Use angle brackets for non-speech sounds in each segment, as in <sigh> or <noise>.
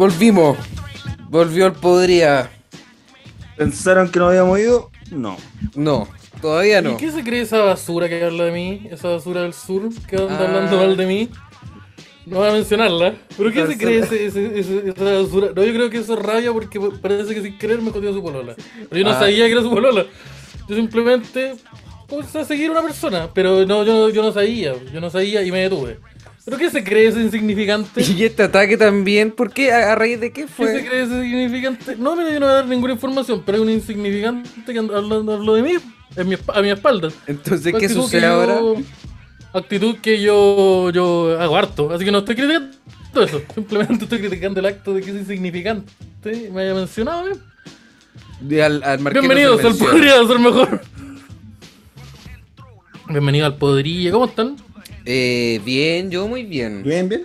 Volvimos. Volvió el podría. ¿Pensaron que no habíamos ido? No. No, todavía no. ¿Y qué se cree esa basura que habla de mí? Esa basura del sur que anda Ah. hablando mal de mí. No voy a mencionarla. ¿Pero qué se cree ese, ese- ese- esa basura? No, yo creo que eso es rabia porque parece que sin querer me jodió su polola. Pero yo no Ah. sabía que era su polola. Yo simplemente puse a seguir a una persona. Pero no, yo, yo no sabía. Yo no sabía y me detuve. <laughs> ¿Pero qué se cree ese insignificante? <laughs> Y este ataque también, ¿por qué? ¿A, a raíz de qué ¿Qué se fue? cree ese insignificante? No, mira, yo no voy a dar ninguna información, pero hay un insignificante que habló de mí en mi esp- a mi espalda. Entonces, ¿qué sucede yo- ahora? Actitud que yo, yo hago harto, así que no estoy criticando eso, simplemente estoy criticando el acto de que es insignificante. Me haya mencionado, ¿eh? De al, al Bienvenidos al. Podría Ser Mejor. Bienvenido al Podría, ¿cómo están? Eh, bien, yo muy bien. Bien, bien.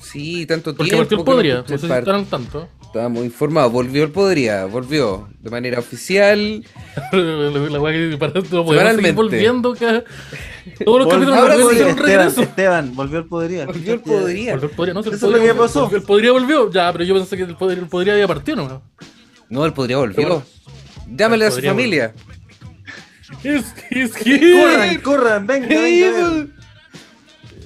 Sí, tanto Porque tiempo. partió el que no Podría, no sé estarán tanto. Estábamos informados. Volvió el Podría, volvió. De manera oficial. <laughs> La weá que para no podemos volviendo acá. Todos los capítulos ahora Esteban, regreso. Esteban, volvió el podería. Volvió el Podría. Volvió el Podría, no, si el Eso es lo Podría que pasó. volvió. El Podría volvió, ya, pero yo pensé que el Podría, el Podría había partido, ¿no? No, el Podría volvió. bueno. Llámale a su Podría familia. <laughs> Es que, es que. Corran, corran, venga, venga. venga. <laughs>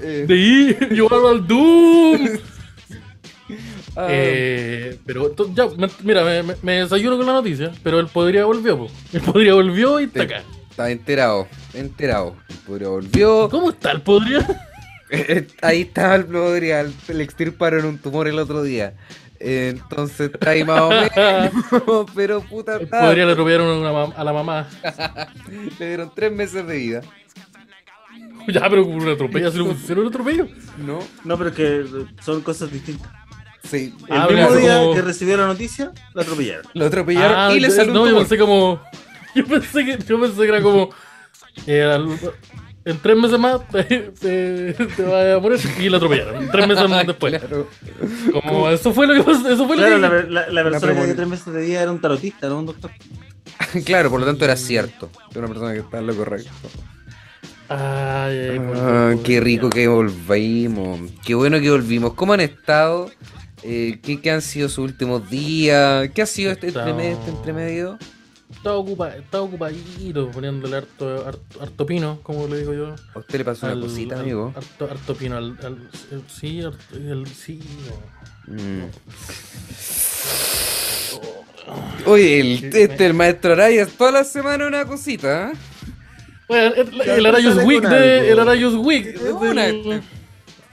Eh, De ahí, <laughs> llevarlo al Doom. <laughs> ah, Eh, pero ya, me- mira, me, me- desayuno con la noticia, pero el Podría volvió, po. <laughs> El Podría volvió y está acá. Estaba enterado, enterado. El Podría volvió. ¿Cómo está el Podría? Ahí estaba el Podría. Le extirparon un tumor el otro día. Eh, Entonces está ahí más o menos. Pero puta, El está- Podría le mam- a la mamá. le dieron tres meses de vida. <laughs> Ya, pero con un atropello, ¿se lo pusieron un atropello? ¿No? No, pero es que son cosas distintas. Sí. El Ah, mismo día como- que recibió la noticia, la atropellaron. Lo atropellaron Ah, y le salió un No, yo pensé como. <laughs> Yo pensé que, yo pensé que era como. eh, al- en tres meses más <laughs> te, te, te vas a morir y la atropellaron. Tres meses más después. Claro. Como, eso fue lo que pasó. Eso fue lo Claro, que la, la, la persona que tres meses de vida era un tarotista, no un doctor. Claro, por lo tanto era cierto. Era una persona que estaba en lo correcto. Ay, ay, Ah, qué rico que volvimos. Qué bueno que volvimos. ¿Cómo han estado? Eh, ¿qué, qué han sido sus últimos días? ¿Qué ha sido este entremedio? Este entremedio? Estaba ocupa, estaba ocupadito poniéndole harto, harto, harto pino, como le digo yo. ¿A usted le pasó una cosita, al- amigo? Harto, harto pino al, al- el- sí, el- sí. no. Mm. Oye, el, este, el maestro Araya, toda la semana una cosita, ¿eh? Bueno, el, Arayus Week de. El Arayus Week. Este.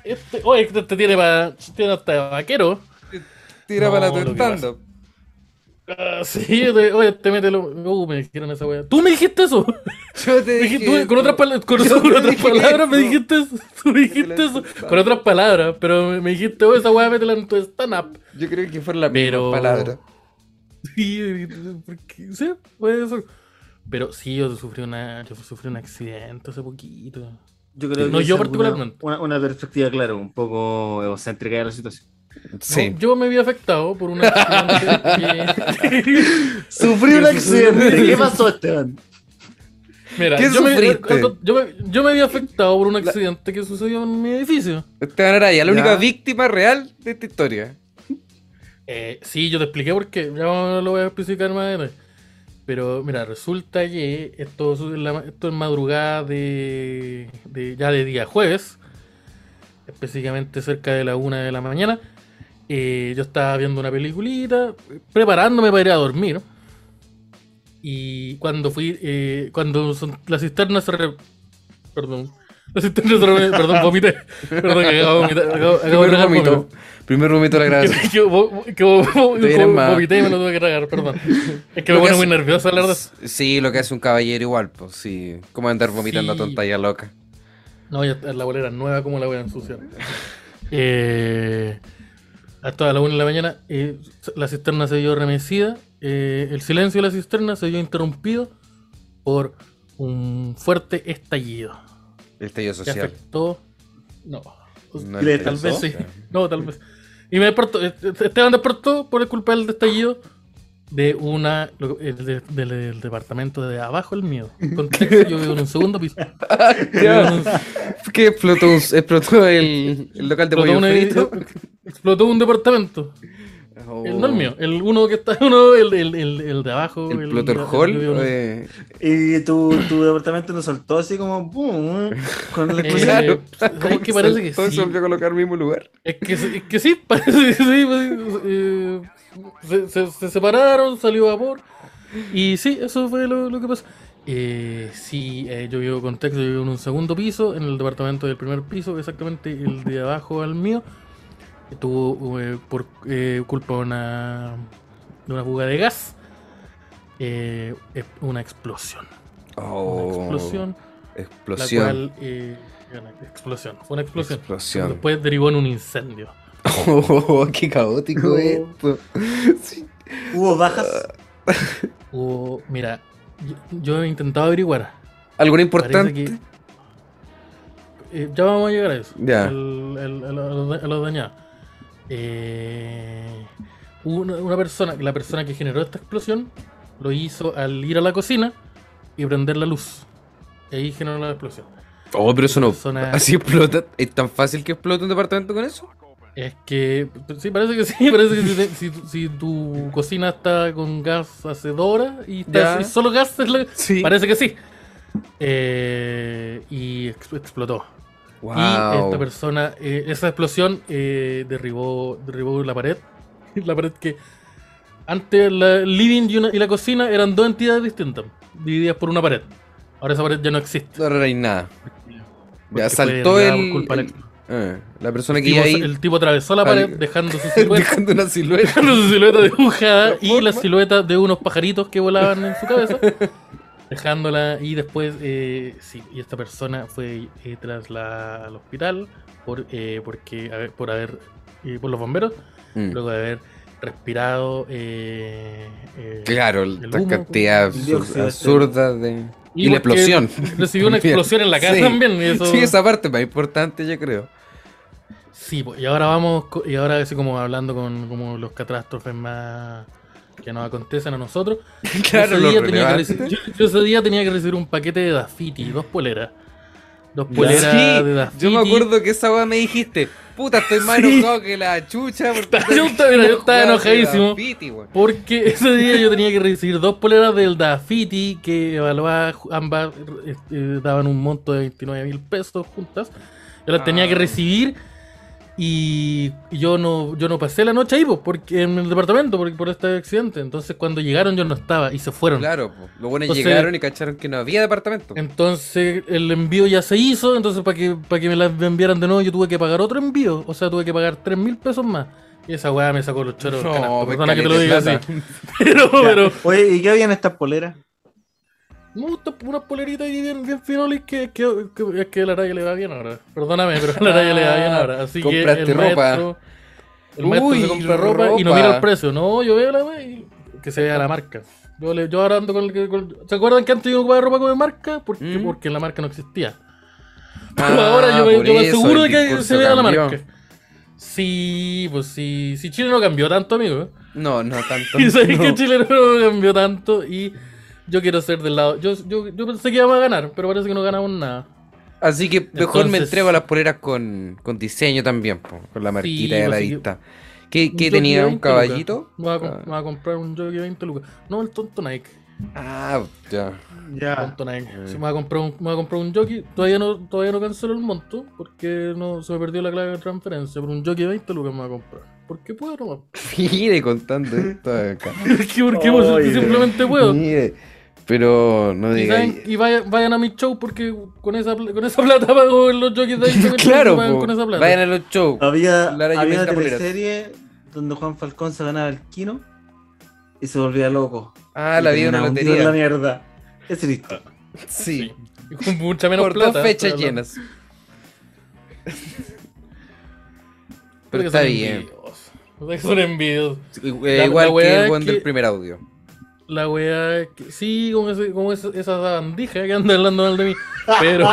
este, oye, este, este tiene, pa, tiene hasta vaquero. Tira No, para lo tu que stand-up. Ah, sí, oye, te mételo. Uh, me dijeron esa wea. ¿Tú me dijiste eso? Yo te dije tú- con otras, pala- con, otras palabras me eso. dijiste eso. Tú me dijiste eso. Con otras palabras, pero me, me dijiste, oh, esa weá métela en tu stand-up. Yo creo que fueron las Pero- mismas palabras. Sí, porque, sí, puede ser. Pero sí, yo sufrí, una, yo sufrí un accidente hace poquito. Yo creo que No, yo particularmente. Una, una perspectiva, claro, un poco egocéntrica de la situación. Sí. No, yo me vi afectado por un accidente que... <laughs> Sufrí un accidente. ¿Qué pasó, Esteban? Mira, ¿Qué yo me, sufriste? yo, me, yo me vi afectado por un accidente que sucedió en mi edificio. Esteban Araya, la Ya. única víctima real de esta historia. Eh, sí, yo te expliqué por qué, ya lo voy a especificar más adelante. Pero mira, resulta que esto, esto es madrugada de, de- ya de día jueves, específicamente cerca de la una de la mañana. eh, yo estaba viendo una peliculita, preparándome para ir a dormir. Y cuando fui, eh, cuando la cisterna se re- Perdón. Perdón, vomité. Perdón, que acabo de vomitar. Acabo, acabo Primer vómito. Primer vómito de la grabación. Que, que, que vomité y me lo tuve que tragar, perdón. Es que Lo me pone muy nervioso hablar de eso. Sí, lo que hace un caballero igual, pues sí. ¿Cómo andar vomitando Sí. a tonta y a loca? No, ya la bolera nueva, ¿cómo la voy a ensuciar? Eh, hasta las 1 de la mañana, eh, la cisterna se vio remecida. eh, el silencio de la cisterna se vio interrumpido por un fuerte estallido. El estallido Que social. afectó. No. No Le Tal vez sí. No, tal vez. Y me despertó. eh, Esteban despertó por el culpa del estallido de una. lo- el de- del, del departamento de abajo, el mío. <laughs> Contexto, yo vivo en un segundo piso. <laughs> ¿Qué explotó, explotó el, el local de explotó, pollo un, frito? explotó un departamento. O- El, no el mío, el uno que está, <laughs> uno, el, el, el, el de abajo. El plotter el- hall. el- el- eh, Y tu, tu departamento nos soltó así como boom, con la <laughs> Eh, explosión. Claro. <laughs> ¿sabes qué parece que todo sí? volvió a colocar al mismo lugar. Es que, es que sí, parece que sí. pues, eh, se, se- se separaron, salió vapor. Y sí, eso fue lo, lo que pasó. Eh, sí, eh, yo vivo contexto, yo vivo en un segundo piso, en el departamento del primer piso, exactamente el de abajo al mío. Tuvo eh, por eh, culpa de una, de una fuga de gas, eh, una explosión. Oh, Una explosión, Explosión. la cual... eh, una explosión, fue una explosión. Explosión. Después derivó en un incendio. Oh, qué caótico esto. Sí. Hubo bajas. Hubo, mira, yo, yo he intentado averiguar. ¿Alguna importante? que. eh, ya vamos a llegar a eso. Ya. al- a, lo, a lo dañado. Eh, una, una persona, la persona que generó esta explosión, lo hizo al ir a la cocina y prender la luz. Y ahí generó la explosión. Oh, pero eso no. Persona- <laughs> Así explota. ¿Es tan fácil que explote un departamento con eso? Es que, sí, parece que sí, <laughs> parece que si, tu- si tu cocina está con gas hacedora y, está- y solo gas es la- Sí. Parece que sí. Eh, y ex- explotó. Wow. Y esta persona, eh, esa explosión eh, derribó, derribó la pared. <laughs> La pared que antes la- living y, una- y la cocina eran dos entidades distintas, divididas por una pared. Ahora esa pared ya no existe. No hay nada. Ya saltó el. culpa el- ah, la persona El que tipo, iba ahí. el tipo atravesó la pared al- dejando su <laughs> silueta. dejando una silueta. dejando su silueta dibujada <laughs> y la silueta de unos pajaritos que volaban en su cabeza. Dejándola y después, eh, sí, y esta persona fue eh, trasladada al hospital por, eh, porque, a ver, por haber, eh, por los bomberos, Mm. luego de haber respirado eh, eh, Claro, humo, cantidad de absurda de. Y Y, la explosión. recibió una <laughs> explosión en la casa Sí. también. Y eso, Sí, esa parte más importante, yo creo. Sí, pues, y ahora vamos, co- y ahora así como hablando con como los catástrofes más que nos acontecen a nosotros. <laughs> Claro, ese día tenía que yo, yo ese día tenía que recibir un paquete de Dafiti, dos poleras. Dos poleras Sí, de Dafiti. yo me acuerdo que esa weá me dijiste, puta, estoy más Sí. enojado que la chucha. Porque Yo estaba- yo estaba enojadísimo. Weón. Porque <laughs> ese día yo tenía que recibir dos poleras del Dafiti que evaluaba ambas eh, eh, daban un monto de 29 mil pesos juntas. Yo las tenía Ah. que recibir y yo no yo no pasé la noche ahí pues, porque en el departamento porque por este accidente. Entonces cuando llegaron yo no estaba y se fueron. Claro, po. los buenos Entonces- llegaron y cacharon que no había departamento. Entonces el envío ya se hizo, entonces para que, para que me las enviaran de nuevo yo tuve que pagar otro envío, o sea, tuve que pagar 3 mil pesos más. Y esa weá me sacó los choros. del canasto, pues, perdona que te lo diga así. <laughs> Pero, Ya. pero, Oye, ¿y qué había en estas poleras? Me unas poleritas ahí bien, bien finolis que, que, que, es que a la raya le va bien ahora. Perdóname, pero a la raya le va bien ahora. Así que Compraste el ropa. maestro, el maestro Uy, se compra ropa, y no mira el precio. No, yo veo la weá y que se vea la marca. Yo, le, yo ahora ando con el ¿Se acuerdan que antes yo ocupaba ropa con marca? Porque, Mm. porque la marca no existía. Ah, <laughs> Pero ahora yo me, yo aseguro de que se vea la marca. Sí, pues sí. Sí, Chile no cambió tanto, amigo. No, no tanto. <laughs> Y sabéis <laughs> no. que Chile no cambió tanto y yo quiero ser del lado. Yo, yo, yo pensé que íbamos a ganar, pero parece que no ganamos nada. Así que mejor me entrego a las poleras con, con diseño también, po, con la marquita Sí, de la pues, sí, vista. ¿Qué, Un qué tenía? ¿Un 20 lucas. caballito? Me voy a, com- Ah. me voy a comprar un jockey de 20 lucas. No, el tonto Nike. Ah, ya. Ya. Tonto Nike. Mm. Si me voy a comprar un, me voy a comprar un jockey, todavía no, todavía no cancelo el monto porque no se me perdió la clave de transferencia. Pero un jockey de 20 lucas me voy a comprar. Porque puedo nomás. <laughs> Mire contando esto acá. <laughs> Es que porque pues, Oye. simplemente puedo. Mire, pero no saben- y vayan, vayan a mi show porque con esa, pl- con esa <laughs> plata pago los jockeys de ahí. Claro, po. con esa plata. vayan a los shows. Había, había una teleserie donde Juan Falcón se ganaba el kino y se volvía loco. Ah, Y la vida una en la lotería. mierda. Es listo. Sí, Y con mucha menos por plata. dos fechas pero- llenas. Pero está bien. envidiosos. O sea, Son envidiosos. Eh, La- Igual la que el buen del primer audio. La weá es que. Sí, como, ese, como esa, esa bandija que anda hablando mal de mí. Pero.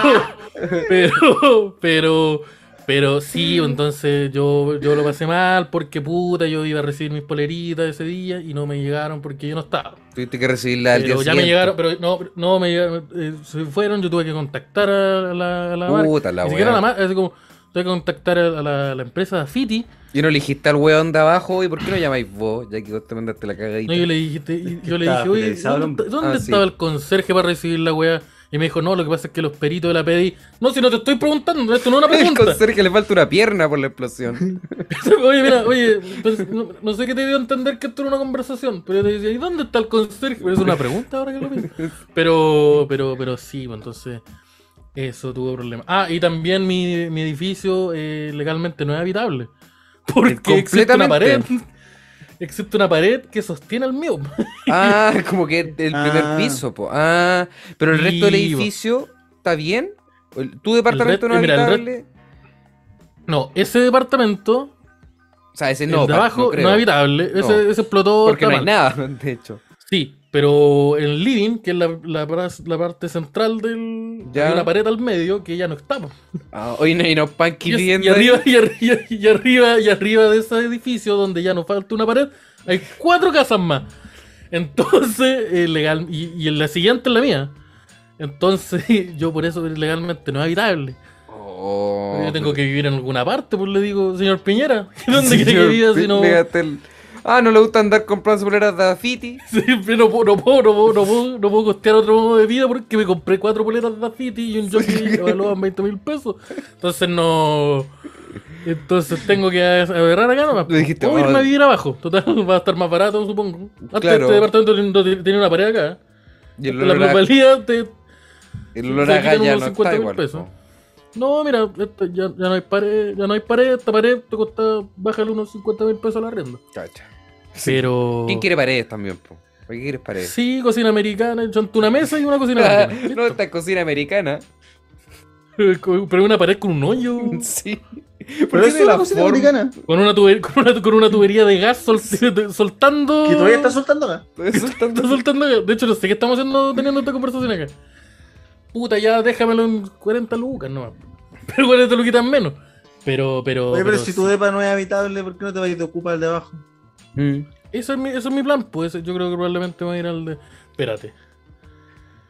<laughs> pero. Pero. Pero sí, entonces yo, yo lo pasé mal porque puta, yo iba a recibir mis poleritas ese día y no me llegaron porque yo no estaba. Tuviste que recibirla al día Pero ya siguiente. me llegaron, pero no, no me llegaron, eh, se fueron, yo tuve que contactar a la, a la marca. Puta la Ni siquiera la marca, así como, tuve que contactar a la, a la empresa Dafiti. Y no le dijiste al weón de abajo, ¿y por qué no llamáis vos? Ya que vos te mandaste la cagadita. No, yo le dije, y- yo le dije, oye, el ¿dónde, Ah, sí. estaba el conserje para recibir la weá? Y me dijo, no, lo que pasa es que los peritos de la PDI. No, si no te estoy preguntando, esto no es una <laughs> El pregunta. conserje le falta una pierna por la explosión. <laughs> oye, mira, oye, pues, no, no sé qué te dio a entender que esto era una conversación, pero yo te decía, ¿y dónde está el conserje? Pero es una pregunta ahora que lo pienso. <laughs> Pero, pero, pero sí, pues, entonces, eso tuvo problemas. Ah, y también mi, mi edificio eh, legalmente no es habitable. <laughs> Porque existe una pared. <laughs> Existe una pared que sostiene el mío. <laughs> Ah, como que el primer Ah. piso, po. Ah, pero el resto del edificio está bien. El- ¿Tu departamento El no es mira, el habitable? No, ese departamento, O sea, ese el no, de pa- abajo, no, creo. es habitable. Ese, No. ese explotó. Porque no hay nada, de hecho. Sí, pero el living, que es la, la, la parte central del. Ya. Hay una pared al medio que ya no está. po. Ah, hoy no hay unos punky <laughs> Y, es- viviendo y arriba, y, arriba, y arriba, y arriba de ese edificio donde ya nos falta una pared, hay cuatro casas más. Entonces, eh, legal, y, y en la siguiente es la mía. Entonces, <laughs> yo por eso legalmente no es habitable. Oh, yo tengo que vivir en alguna parte, pues le digo, señor Piñera, <laughs> ¿dónde quiere que viva si no? Ah, no le gusta andar comprando poleras de Dafiti. <laughs> Sí, pero no, puedo, no, puedo, no, puedo, no, puedo, no puedo costear otro modo de vida porque me compré cuatro poleras de Dafiti y un jockey que valoran 20 mil pesos. Entonces no. Entonces tengo que agarrar acá nomás. Le dijiste, o irme "Oh". a vivir abajo. Total, <laughs> va a estar más barato, supongo. Antes Claro. este departamento tenía- una pared acá. Y el La plusvalía te. el olor a galla no 50 está mil igual. pesos. No, mira, ya, ya no hay pared, ya no hay pared, esta pared te cuesta, bájale unos 50 mil pesos la rienda. Cacha. Pero. ¿Quién quiere paredes también, po? ¿Por qué quieres paredes? Sí, cocina americana, una mesa y una cocina <laughs> americana. no, esta es cocina americana. <laughs> Pero una pared con un hoyo. <laughs> Sí. Pero ¿Por qué eso es la una cocina americana. Con una, tuber- con una, con una tubería de gas sol- soltando. Que todavía está soltando acá. Eso está- soltando gas. De hecho, no sé qué estamos haciendo teniendo esta conversación acá. Puta, ya déjamelo en 40 lucas nomás. Pero 40 luquitas menos. Pero, pero. Oye, pero pero si sí. tu depa no es habitable, ¿por qué no te vas y te ocupas el de abajo? Mm. Eso es, mi, eso es mi plan. Pues yo creo que probablemente voy a ir al de. Espérate.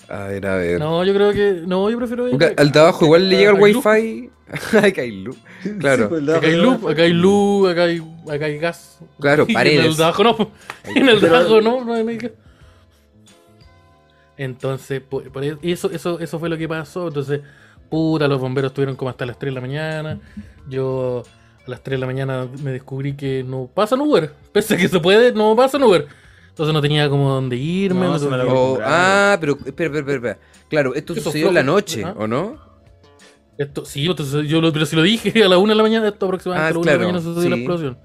A ver, a ver. No, yo creo que. No, yo prefiero ir. Al de abajo igual le llega el wifi. <laughs> Acá hay luz. Claro. Sí, pues, Acá hay luz, acá hay luz, acá hay, acá hay gas. Claro, <laughs> Y paredes. En el de abajo no. En el de Pero- abajo no, no hay. Entonces, por, por eso, eso, eso, eso fue lo que pasó. Entonces, puta, los bomberos estuvieron como hasta las 3 de la mañana. Yo a las 3 de la mañana me descubrí que no pasan Uber. <laughs> Pese a que se puede, no pasan Uber. Entonces no tenía como dónde irme. No, no me Oh, acostumbrado. ah, pero espera, espera, espera, espera. Claro, esto sucedió en la noche, ¿ah? ¿o no? Esto, sí, entonces yo lo, pero si lo dije <laughs> a la 1 de la mañana, esto aproximadamente Ah, a la 1 de la mañana sucedió la explosión.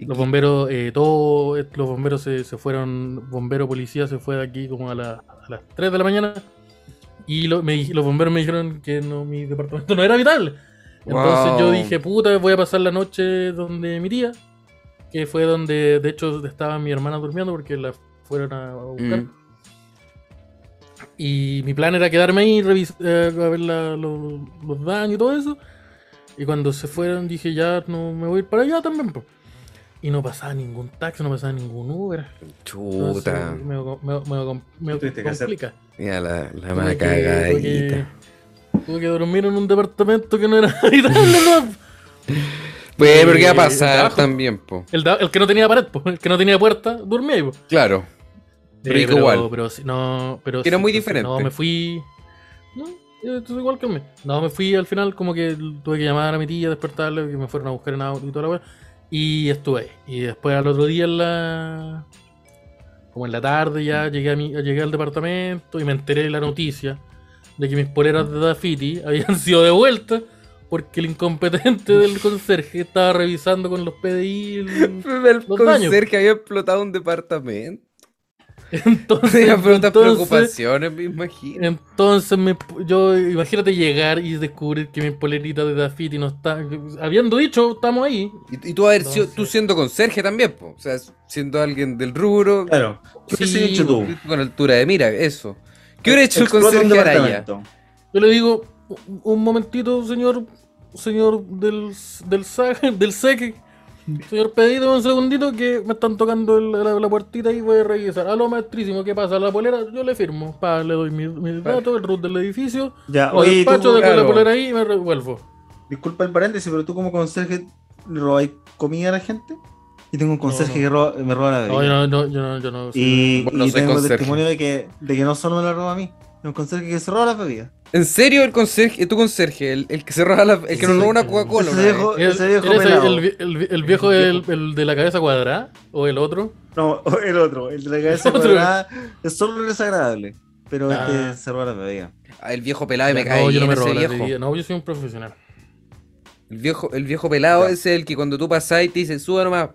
¿Y Los bomberos, eh, todos los bomberos se, se fueron, bombero policía se fue de aquí como a, la- a las 3 de la mañana y lo- me los bomberos me dijeron que no, mi departamento no era habitable. Entonces yo dije, puta, voy a pasar la noche donde mi tía, que fue donde de hecho estaba mi hermana durmiendo porque la fueron a buscar. Mm. Y mi plan era quedarme ahí, revis- eh, a ver la- los daños y todo eso. Y cuando se fueron dije, ya no me voy a ir para allá también. po. Y no pasaba ningún taxi, no pasaba ningún Uber. Entonces, Chuta. me, me, me, me complica. Mira la, la más cagadita. Tuve que dormir en un departamento que no era <laughs> habitable, ¿no? Pues, pero ¿qué va a pasar también, po? El, el que no tenía pared, po, el que no tenía puerta, dormía ahí. po. Claro. Pero Eh, igual. Pero, sí, no, pero era sí, muy diferente. No, me fui. No, eh, esto es igual que a mí. No, me fui al final, como que tuve que llamar a mi tía, despertarle, que me fueron a buscar en auto y toda la weá. Y estuve ahí. Y después al otro día en la. Como en la tarde ya llegué, a mi, llegué al departamento y me enteré de la noticia de que mis poleras de Dafiti habían <laughs> sido devueltas porque el incompetente del conserje estaba revisando con los PDI. el- <laughs> El Los daños. conserje había explotado un departamento. Entonces, <laughs> entonces, preocupaciones, me imagino. Entonces, me- yo imagínate llegar y descubrir que mi polerita de Dafiti no está. Habiendo dicho, estamos ahí. Y, y tú haber sido, Entonces- tú siendo conserje también, po. O sea, siendo alguien del rubro, Claro. ¿Qué Sí, hecho tú? con altura de mira, eso. ¿Qué hubiera hecho el conserje Araya? Yo le digo, un- momentito, señor, señor del, del <laughs> del SEC, señor Pedito, un segundito que me están tocando el- la, la puertita y voy a revisar. Aló, maestrísimo, ¿qué pasa? La polera, yo le firmo. Pa, le doy mis, mis datos, el root del edificio, Ya, lo oye, ¿y despacho, tú, dejo la polera ahí y me revuelvo. disculpa el paréntesis, pero tú como conserje le robáis comida a la gente. Y tengo un conserje no. que roba- me roba la No, bebida. yo no, no, yo no, yo no. Y, Bueno, y soy tengo conserje. testimonio de que, de que no solo me la roba a mí, es un conserje que se roba las bebidas. ¿En serio el conserje, tu conserje, el, el que se roba la, el que nos Sí. roba una Coca-Cola? Ese viejo- ¿Eres, ese viejo eres el, el, el- el viejo del, el de la cabeza cuadrada? ¿O el otro? No, el otro, el de la <laughs> cabeza Otro. cuadrada, es solo desagradable. Pero Ah. este se roba las bebidas. Ah, el viejo pelado y me cae no, yo no me robo la bebida. No, yo soy un profesional. El viejo, el viejo pelado Ya. es el que cuando tú pasás y te dice, suba nomás.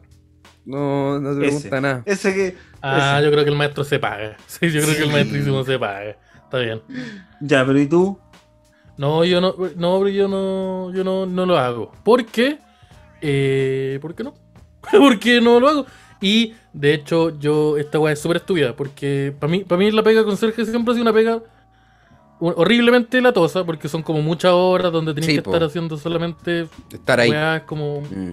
No, no te Ese. pregunta nada. Ese que. Ah, ese. yo creo que el maestro se paga. <laughs> Sí, yo creo que el Sí. maestrísimo se paga. Está bien. Ya, pero ¿y tú? No, yo no, no, pero yo no, yo no, no lo hago. ¿Por qué? Eh, ¿Por qué no? <laughs> porque no lo hago. Y de hecho, yo, esta weá es súper estúpida. Porque para mí, para mí la pega con Sergio siempre ha sido una pega horriblemente latosa. Porque son como muchas horas donde tenés Sí, que po. estar haciendo solamente Estar ahí. weas como. Mm.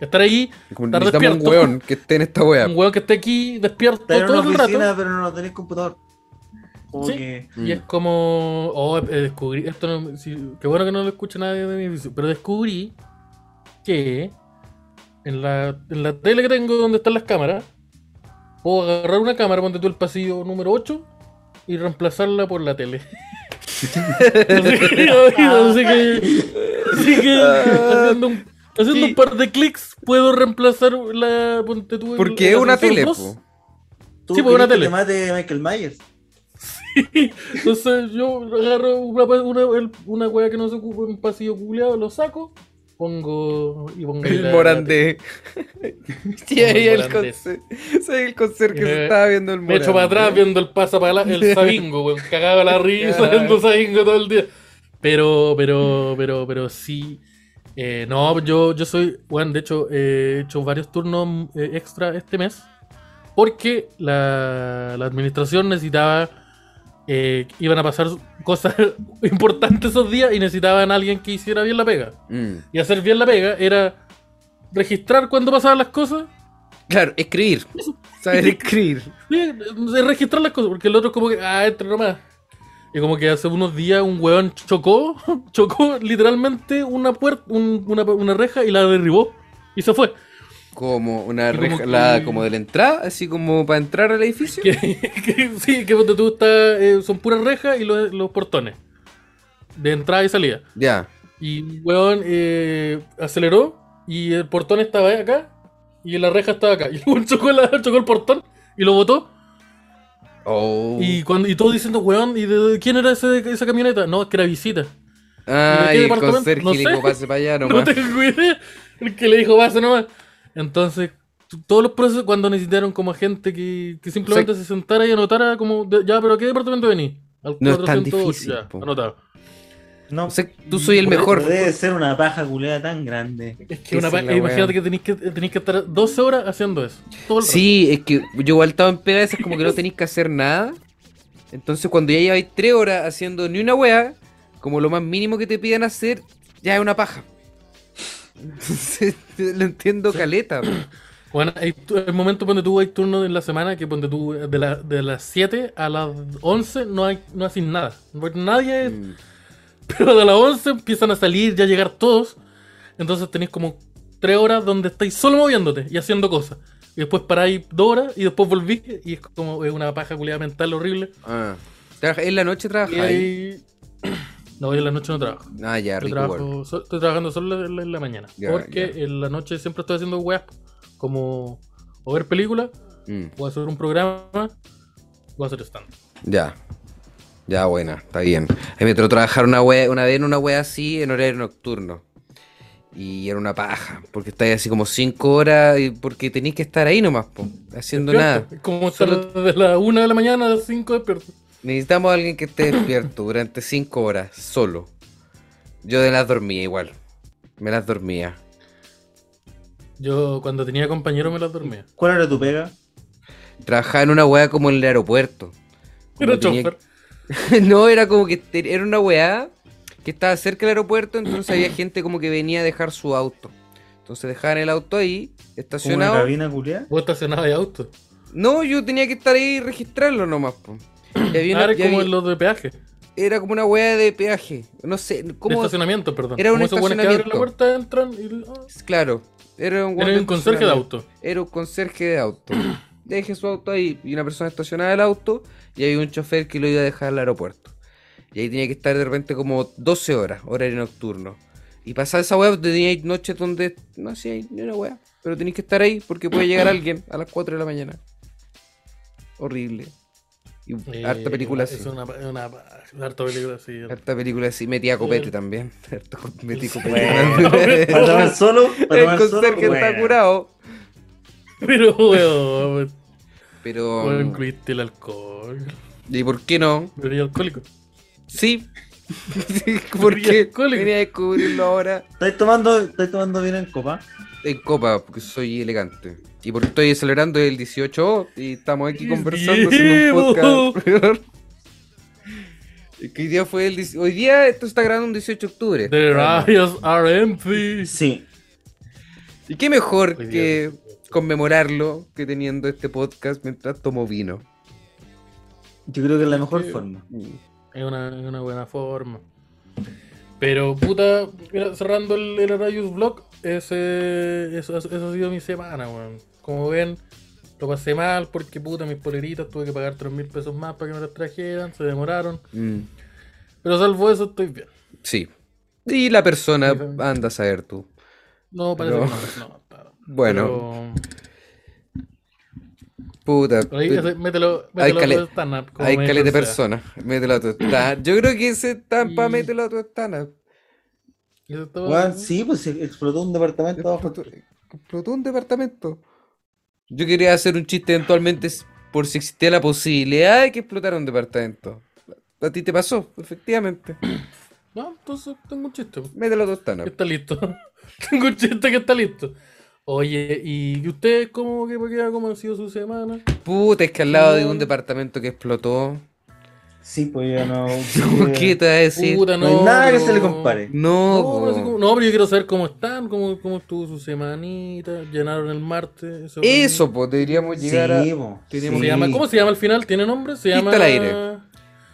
Estar ahí, Como Estar necesitamos un despierto. weón que esté en esta wea. <laughs> un weón que esté aquí despierto en todo el rato. oficina, pero no tenés computador. Como Sí. que. Y Mm. es como. Oh, eh, descubrí. Esto no, sí, qué bueno que no lo escucha nadie de mi edificio. Pero descubrí que en la, en la tele que tengo donde están las cámaras, puedo agarrar una cámara, ponte tú el pasillo número 8 y reemplazarla por la tele. <laughs> <laughs> así que, así que, así que haciendo, un, haciendo Sí. un par de clics puedo reemplazar la. Ponte tú Porque es una tele, 2. po. Tú Sí, pues, una tele. te mate Michael Myers. <laughs> Entonces yo agarro una, una, una wea que no se ocupa en un pasillo culeado, lo saco, pongo y pongo ahí El la- morandé. <laughs> Sí, ahí el morandé. conserje. Sí, el conserje que se Eh, estaba viendo el Me echo para atrás morandé. viendo el pasa para el <laughs> sabingo, weón, cagado a la risa viendo sabingo todo el día. Pero, pero, pero, pero sí. Eh, no, yo, yo soy, bueno, de hecho, eh, he hecho varios turnos eh, extra este mes. Porque la, la administración necesitaba. eh, iban a pasar cosas <laughs> importantes esos días y necesitaban a alguien que hiciera bien la pega. Mm. Y hacer bien la pega era registrar cuando pasaban las cosas. Claro, escribir. Saber <laughs> escribir. Sí, de registrar las cosas, porque el otro es como que, ah, entre nomás. Y como que hace unos días un weón chocó, <laughs> chocó literalmente una puerta, un- una, una reja y la derribó. Y se fue. Como una como reja, que- la, como de la entrada, así como para entrar al edificio. Que, <laughs> que sí, que tú estás, eh, son puras rejas y los, los portones. De entrada y salida. Ya. Y un weón eh, aceleró y el portón estaba acá y la reja estaba acá. <laughs> Y el weón chocó, la- chocó el portón y lo botó. Oh. Y, cuando, y todos diciendo, weón, ¿y de quién era ese, esa camioneta? No, es que era visita. Ah, ¿de qué y el conserje No le dijo pase para allá <laughs> No nomás. tengo idea. El que le dijo, pasa nomás. Entonces, todos los procesos, cuando necesitaron como gente que, que simplemente se sentara y anotara, como, de- ya, pero ¿a qué departamento venís? Al No es tan 408, difícil, ya, anotado. No, O sea, tú soy el mejor. Debe ser una paja culeada tan grande. Es que una imagínate que tenéis que tenéis que estar 12 horas haciendo eso. Todo el rato. Sí, es que yo igual estaba en pega, es como que no tenéis que hacer nada. Entonces cuando ya lleváis tres horas haciendo ni una wea, como lo más mínimo que te pidan hacer, ya es una paja. Entonces, <laughs> lo entiendo caleta. Bueno, hay, hay momentos donde tú hay turnos en la semana que donde tú de, la- de las 7 a las 11 no hay no haces nada. Porque Nadie, Mm. Pero de las 11 empiezan a salir, ya a llegar todos. Entonces tenéis como 3 horas donde estáis solo moviéndote y haciendo cosas. Y después paráis 2 horas y después volvís y es como es una paja culiada mental horrible. Ah. ¿En la noche trabajáis? ahí... <clears throat> No, yo en la noche no trabajo. Ah, ya, Yo rico trabajo, so- estoy trabajando solo en la, en la mañana. Ya, porque ya. en la noche siempre estoy haciendo weas como o ver películas, Mm, o hacer un programa, o hacer stand. ya. Ya, buena, está bien. A mí me tocó trabajar una, wea, una vez en una wea así en horario nocturno. Y era una paja, porque estáis así como cinco horas, y porque tenéis que estar ahí nomás, po, haciendo nada. Como estar Solo- desde las 1 de la mañana a las 5 despierto. Necesitamos a alguien que esté despierto durante 5 horas, solo. Yo de las dormía igual. Me las dormía. Yo cuando tenía compañeros me las dormía. ¿Cuál era tu pega? Trabajaba en una weá como en el aeropuerto. Como Era tenía- chofer. <laughs> no, era como que era una weá que estaba cerca del aeropuerto, entonces había <clears throat> gente como que venía a dejar su auto. Entonces dejaban el auto ahí, ¿Como una estacionado. cabina culeada? Vos estacionabas de auto. No, yo tenía que estar ahí y registrarlo nomás, po. Y había una- Ahora y como los de peaje. era como una weá de peaje. No sé, De ¿cómo? estacionamiento, perdón. Era un que la estacionamiento. puerta, entran y. ah, Claro, era un, Era de un conserje de auto. Era un conserje de auto. Deje su auto ahí y una persona estacionada el auto y había un chofer que lo iba a dejar al aeropuerto. Y ahí tenía que estar de repente como 12 horas, horario nocturno. Y pasar esa weá, tenía noches donde no hacía ni una weá. Pero tenéis que estar ahí porque puede llegar <clears throat> alguien a las 4 de la mañana. Horrible. Y Eh, harta película así. Es una, una, harta película así. Harta película así. Metía copete Sí. también. <laughs> Metí copete. Bueno, <laughs> para tomar solo, para El solo, conserje está bueno. curado. Pero, weón, Pero. weón, incluiste el alcohol. ¿Y por qué no? Era alcohólico. Sí. <laughs> ¿Por qué? alcohólico. Venía a descubrirlo ahora ¿Estáis tomando, estáis tomando bien en copa? en copa, porque soy elegante. Y porque estoy celebrando el 18 y estamos aquí conversando haciendo un podcast. <laughs> Es que hoy día fue el 10 Hoy día esto está grabando un 18 de octubre. The rayos are empty. Sí. Y qué mejor que conmemorarlo que teniendo este podcast mientras tomo vino. Yo creo que es la mejor Sí. forma. Es una, es una buena forma. Pero, puta, mira, cerrando el, el Arayus Vlog, ese, eso, ha sido mi semana, weón. Como ven, lo pasé mal porque, puta, mis poleritas tuve que pagar 3 mil pesos más para que me las trajeran, se demoraron. Mm, Pero salvo eso, estoy bien. sí. Y la persona, anda a saber tú. No, parece No. que no. no, Bueno, pero- puta. pero ahí, ese- mételo, Hay mételo a tu stand-up, como Hay me caleta de personas. Mételo a tu stand. Yo creo que ese tampa, Y- mételo a tu stand. Seba. ¿Y eso estaba- Weón, sí, pues se explotó un departamento abajo. Explotó, un departamento. Yo quería hacer un chiste eventualmente por si existía la posibilidad de que explotara un departamento. A ti te pasó, efectivamente. No, entonces tengo un chiste. Mételo a tu stand. que está listo. <laughs> Tengo un chiste que está listo. Oye, ¿y ustedes cómo, qué, qué- cómo ha sido su semana? Puta, es que al lado de No. un departamento que explotó. Sí, pues ya no. <laughs> ¿Qué te va a decir? Puta, No hay nada que se le compare. No, No, como- no, pero yo quiero saber cómo están, cómo, cómo estuvo su semanita, llenaron el martes. Eso, Eso, pues deberíamos llegar a. Sí, Se llama, ¿Cómo se llama al final? ¿Tiene nombre? Se llama... al aire.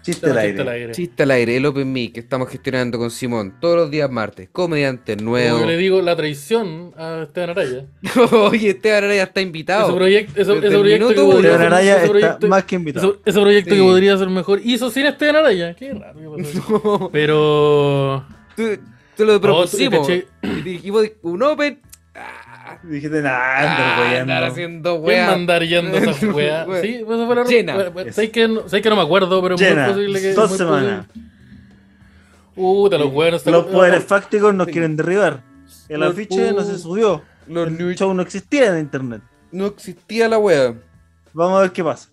Chiste al aire. Chiste al aire, el Open Mic que estamos gestionando con Simón todos los días martes. Comediante Como nuevo. yo le digo la traición a Esteban Araya. <laughs> Oye, este ahora ya está Ese invitado. ese, ese proyecto que podría Esteban ser- Araya ese está proyecto- más que invitado. Ese, ese proyecto Sí. que podría ser mejor. Hizo sin Esteban Araya. Qué raro. <laughs> Pero. Tú, tú lo propusimos. y dijimos un Open. Ah, Dijiste, nada, ah, andar andar weyando. haciendo ¿Quién wea. mandar yendo a esa wea? Sí, eso fue la Llena. ¿Sabes que, no, que no me acuerdo, pero es muy posible que. Dos semanas. posible. Puta, los weones. Los poderes fácticos nos quieren derribar. El Los afiche no se subió. Los El new- show no existía en internet. No existía la wea. Vamos a ver qué pasa.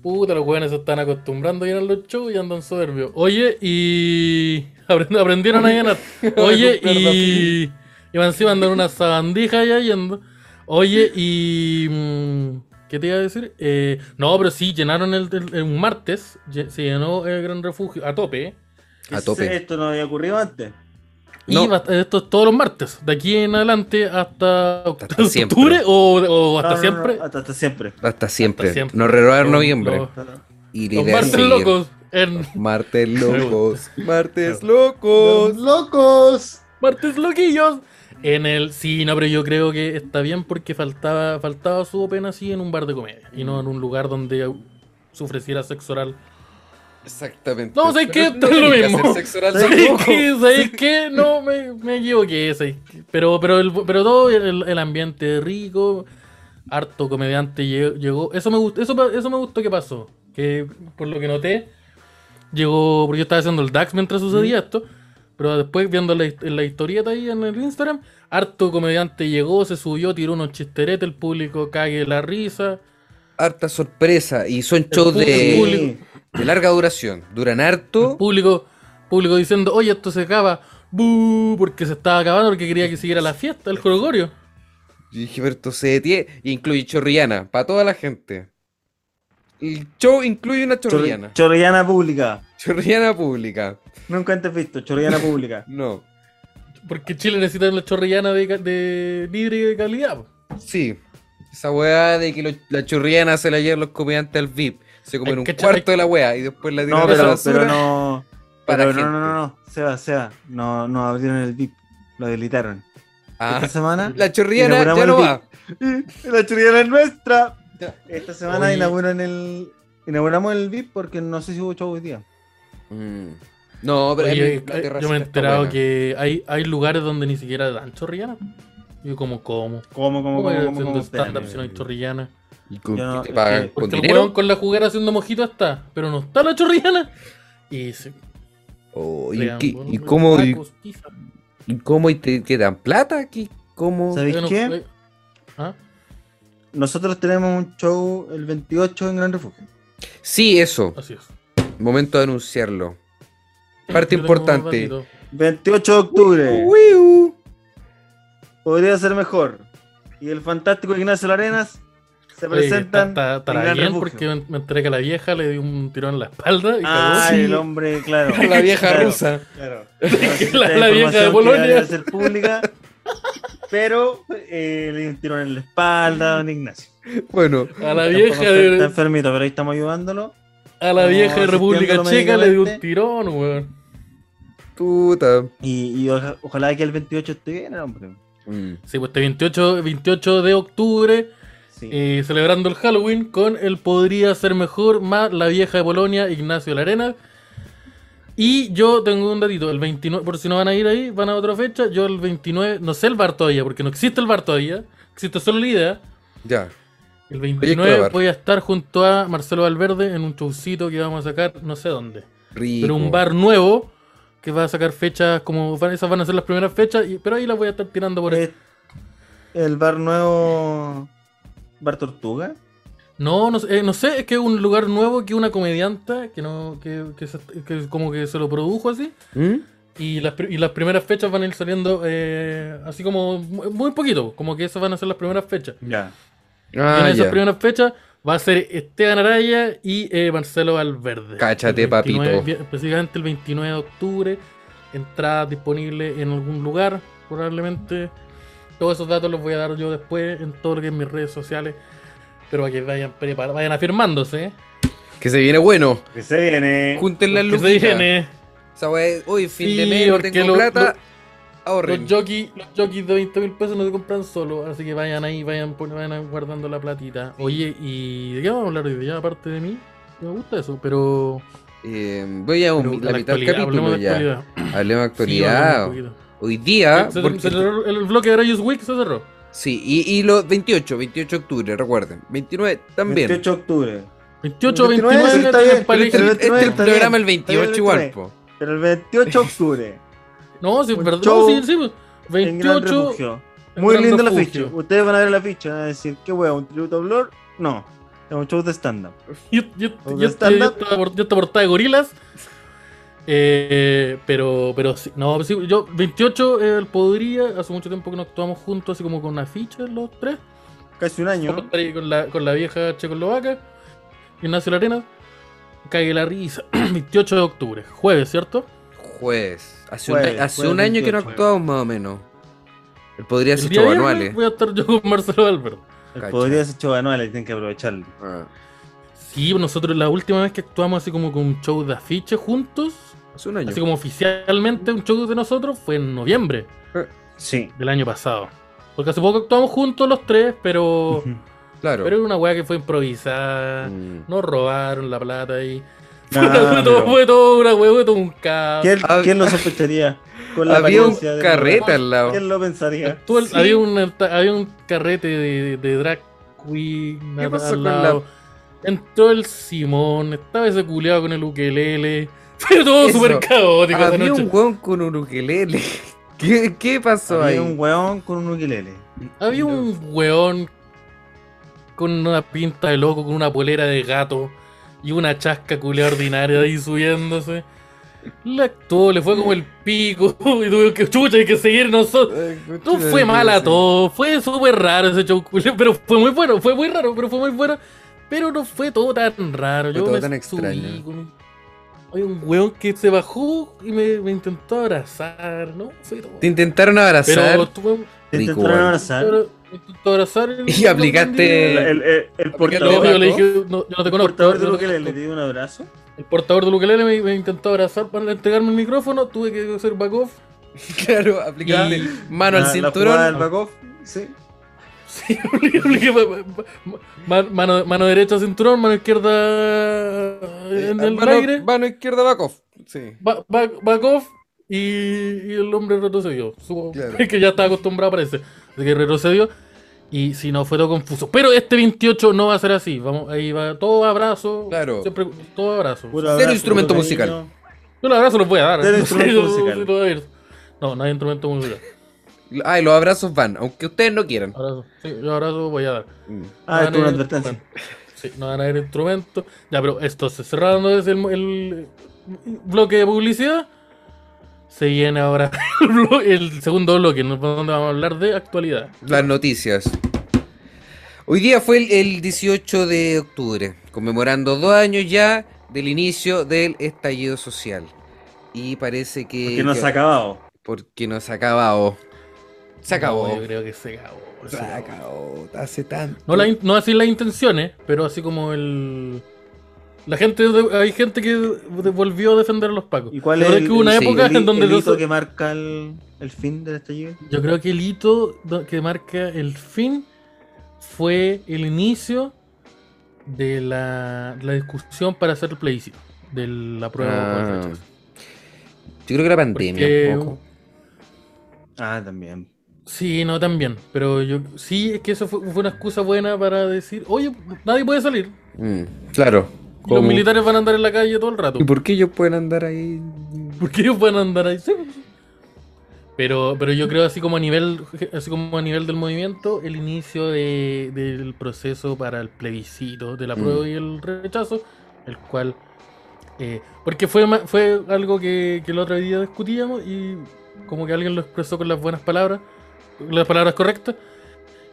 Puta, los weones se están acostumbrando a llenar los shows y andan soberbios. Oye, y. <laughs> aprend- Aprendieron a llenar. <laughs> Oye, y. Y van encima andan una sabandija ya yendo. Oye, y. mm, ¿Qué te iba a decir? Eh, no, pero sí, llenaron el, el- martes. Se llenó el Gran Refugio a tope. ¿eh? A tope. Esto no había ocurrido antes. Y No. va- esto es todos los martes. De aquí en adelante hasta, Hasta siempre. octubre o, o hasta No, no, no, siempre. hasta, hasta siempre. Hasta siempre. Hasta siempre. Nos renovaron noviembre. Los, Y los martes locos. En Martes locos. Martes locos. ¡Locos! martes loquillos. En el. Sí, no, pero yo creo que está bien porque faltaba, faltaba su open así en un bar de comedia. Y no en un lugar donde se ofreciera sexo oral. Exactamente. No, ¿sabes qué? Pero Es lo mismo. hacer sexo oral ¿Sabes qué? ¿Sabes qué? No, me, me equivoqué. ¿sabes? Pero, pero, el, pero todo el, el ambiente rico, harto comediante lle- llegó. Eso me, gustó, eso, eso me gustó que pasó. Que por lo que noté, llegó. Porque yo estaba haciendo el DAX mientras sucedía esto. Pero después viendo la, la historieta ahí en el Instagram, harto comediante llegó, se subió, tiró unos chisteretes, el público cague la risa. Harta sorpresa. Y son shows de, larga duración. Duran El harto. público, público diciendo, oye, esto se acaba. ¡Bú! Porque se estaba acabando porque quería que siguiera la fiesta, el jorogorio. Y dije, pero esto se detiene. Y incluye chorrillana. Para toda la gente. El show incluye una chorrillana. Chor- Chorrillana pública. Chorrillana pública. Nunca antes visto. Chorrillana pública. <laughs> No. Porque Chile necesita una chorrillana de, de libre y de calidad. po. Sí. Esa weá de que lo- la chorrillana se la llevan los comediantes al VIP. Se comen un cuarto de la wea y después la tiran No, a la pero, basura. pero no. para Pero no, gente. no, no, no. Seba, Seba. No, no abrieron el VIP. Lo habilitaron. Ah, Esta semana. la chorrillana ya no va. La chorrillana es nuestra. Esta semana Oye. inauguran el. Inauguramos el VIP porque no sé si hubo show hoy día. Mm. No, pero Oye, en eh, yo me he enterado que hay, hay lugares donde ni siquiera dan chorrillana. Yo como, ¿cómo? ¿Cómo, cómo, ¿Cómo cómo, haciendo cómo? stand-up si no hay chorrillana? ¿Y con Yo qué te pagan? ¿Con el dinero? con la juguera haciendo mojito está, pero no está la chorrillana. Y se Oh, ¿y, qué- y cómo? y- tacos. ¿Y cómo? ¿Y te, te dan plata? ¿Qué, ¿Cómo? ¿Sabéis qué? eh, ¿Ah? Nosotros tenemos un show el 28 en Gran Refugio. Sí, eso. Así es. Momento de anunciarlo. Parte importante. datito. 28 de octubre. Podría ser mejor. Y el fantástico Ignacio Larenas se Oye, presentan. está- está- en bien porque me, me enteré que a la vieja le dio un tirón en la espalda y Ah, cagó. el hombre, claro. <laughs> La vieja Claro, rusa. Claro. La- <laughs> la vieja de debe ser pública. Pero eh, le dio un tirón en la espalda a don Ignacio. Bueno, A la vieja Está de, enfermito, pero ahí estamos ayudándolo. A la No, vieja de República Checa le dio un tirón, weón. puta. Y, y oja- ojalá que el 28 esté bien, el hombre. Mm. Sí, pues este 28, 28 de octubre, Sí. eh, celebrando el Halloween con el Podría Ser Mejor, más la vieja de Polonia, Ignacio Larena. Y yo tengo un datito, el 29, por si no van a ir ahí, van a otra fecha, yo el 29, no sé el bar todavía, porque no existe el bar todavía, existe solo la idea. Ya. El Proyecto 29 de bar. voy a estar junto a Marcelo Valverde en un showcito que vamos a sacar, no sé dónde. Rico. Pero un bar nuevo que va a sacar fechas como van- esas van a ser las primeras fechas, y- pero ahí las voy a estar tirando por ahí. Eh, El bar nuevo. Bar Tortuga. No, no, sé, eh, no sé, es que es un lugar nuevo que una comedianta que no que, que, se- que como que se lo produjo así. ¿Mm? Y las, y las primeras fechas van a ir saliendo eh, así como muy, muy poquito, como que esas van a ser las primeras fechas. Ya. Y en Ah, esas primeras fechas va a ser Esteban Araya y eh, Marcelo Valverde. Cáchate, El 29 papito. Específicamente el 29 de octubre. Entradas disponibles en algún lugar, probablemente. Todos esos datos los voy a dar yo después en todo lo que es mis redes sociales. Pero para que vayan preparados, vayan afirmándose. Que se viene bueno. Que se viene. Junten las Que se luces. viene. Uy, fin Sí, de mes, no porque tengo lo- plata. Ahorren. jockeys, los jockeys de 20 mil pesos no se compran solo, así que vayan ahí, vayan, vayan guardando la platita. Oye, ¿y de qué vamos a hablar hoy día? Aparte de mí, me gusta eso, pero. Eh, voy a un- pero la de mitad del actualidad, hablemos capítulo de ya. actualidad. Hablemos de Sí, actualidad. poquito. Hoy día. Se- porque- se cerró el bloque de Rayos Week se cerró. Sí, y, y los 28, 28 de octubre, recuerden. 29 también. 28 de octubre. 28, 29, 29, sí, está bien, el 29 está bien. programa el Está bien 28 el igual, 29. po. Pero el 28 de octubre. No, sí, verdad. show sí, sí, pues. en Gran 28. Refugio. en Muy linda la ficha. Ustedes van a ver la ficha van a decir, ¿qué hueá? ¿Un tributo a Blur? No. Es un show de stand-up. Yo, yo, ¿O yo, yo, stand-up? esta por- yo esta portada de gorilas. Eh, pero, pero sí, no, sí, yo 28 eh, podría, hace mucho tiempo que no actuamos juntos, así como con una ficha los tres. Casi un año. Con la, con la vieja checoslovaca, Ignacio Larena. Cague la risa. <clears throat> 28 de octubre, jueves, ¿cierto? Jueves. Hace Jueves, un, hace jueves un año que no 28. actuamos más o menos. Él podría El ser show anuales. Voy a estar yo con Marcelo Álvaro. Cacha. Podría ser show anual, tienen que aprovecharlo. Ah, Sí, nosotros la última vez que actuamos así como con un show de afiche juntos, hace un año. así como oficialmente un show de nosotros, fue en noviembre. Sí. del año pasado. Porque hace poco actuamos juntos los tres, pero. Claro. Pero era una weá que fue improvisada. Mm. Nos robaron la plata y. Ah, Fue, una- fue todo, pero- fue todo una todo un caos. ¿Quién, Hab- quién lo <laughs> sospecharía? Con la Había un de- carrete al lado. ¿Quién lo pensaría? Sí. había, un, había un carrete de, de drag queen ¿Qué al- pasó al con lado. Entró el Simón, estaba ese culeado con el ukelele. <laughs> Fue todo súper caótico esa Había noche. un weón con un ukelele. <laughs> ¿Qué, qué pasó Había ahí? un weón con un ukelele. Había un weón con una pinta de loco, con una polera de gato y una chasca culea ordinaria ahí subiéndose. Le actuó, le fue como el pico <laughs> y tuve que chucha, hay que seguir nosotros. No fue mal a todo, fue súper raro ese show culeo, pero fue muy bueno, fue muy raro, pero fue muy bueno. Pero no fue todo tan raro. Fue Yo todo me tan subí extraño. con un- weón que se bajó y me, me intentó abrazar, ¿no? Fue todo. Te intentaron abrazar. Pero Te intentaron abrazar. pero me intentó abrazar. Y aplicaste- El, el, el, el portador, yo le Paco? dije, no, yo no te el conozco. portador de te que le, di un abrazo. El portador de ukelele me, me intentó abrazar para entregarme el micrófono, tuve que hacer back off. <laughs> Claro, aplicaste mano al La- la jugada cinturón. del back off, sí. Sí, <laughs> mano, mano derecha cinturón, mano izquierda en el mano, aire, mano izquierda back off. Sí. ba- back, back off y, y el hombre retrocedió. Supo- Claro. <laughs> que ya estaba acostumbrado parece. Así que retrocedió y si no fue todo confuso. Pero este 28 no va a ser así. Vamos, ahí va todo abrazo. Claro. Siempre todo abrazo. Puro Cero abrazo, instrumento musical. cariño. Yo los abrazos los voy a dar. Cero No sé, <laughs> instrumento yo- musical. a ir. No, no hay instrumento musical. Ay, los abrazos van, aunque ustedes no quieran. Abrazo. Sí, yo abrazo voy a dar. Mm. Ah, esto es una a advertencia. bueno, sí, no van a haber instrumentos. Ya, pero esto se cerrando es el, el bloque de publicidad. Se viene ahora <laughs> el, segundo bloque, ¿no? donde vamos a hablar de actualidad. Las noticias. Hoy día fue el, el 18 de octubre, conmemorando dos años ya del inicio del estallido social. Y parece que... Que no se ha acabado. Porque no se ha acabado. Se acabó. No, yo creo que se acabó. se se acabó. acabó. Hace tanto. No, la in- no así las intenciones, pero así como el. La gente, de- hay gente que de- volvió a defender a los pacos. ¿Y cuál es el, que hubo una el- época el- en donde el no hito que marca el, el fin del estallido? Yo creo que el hito que marca el fin fue el inicio de la, la discusión para hacer el plebiscito de la prueba Ah, rechazo. yo creo que la pandemia. Porque- un poco. Ah, también. Sí, no, también. Pero yo sí, es que eso fue, fue una excusa buena para decir, oye, nadie puede salir. Mm, claro. Los militares van a andar en la calle todo el rato. ¿Y por qué ellos pueden andar ahí? ¿Por qué ellos pueden andar ahí? Sí. Pero, pero yo creo así como a nivel, así como a nivel del movimiento, el inicio de- del proceso para el plebiscito, de la prueba Mm. y el rechazo, el cual eh, porque fue fue algo que, que el otro día discutíamos y como que alguien lo expresó con las buenas palabras, las palabras correctas,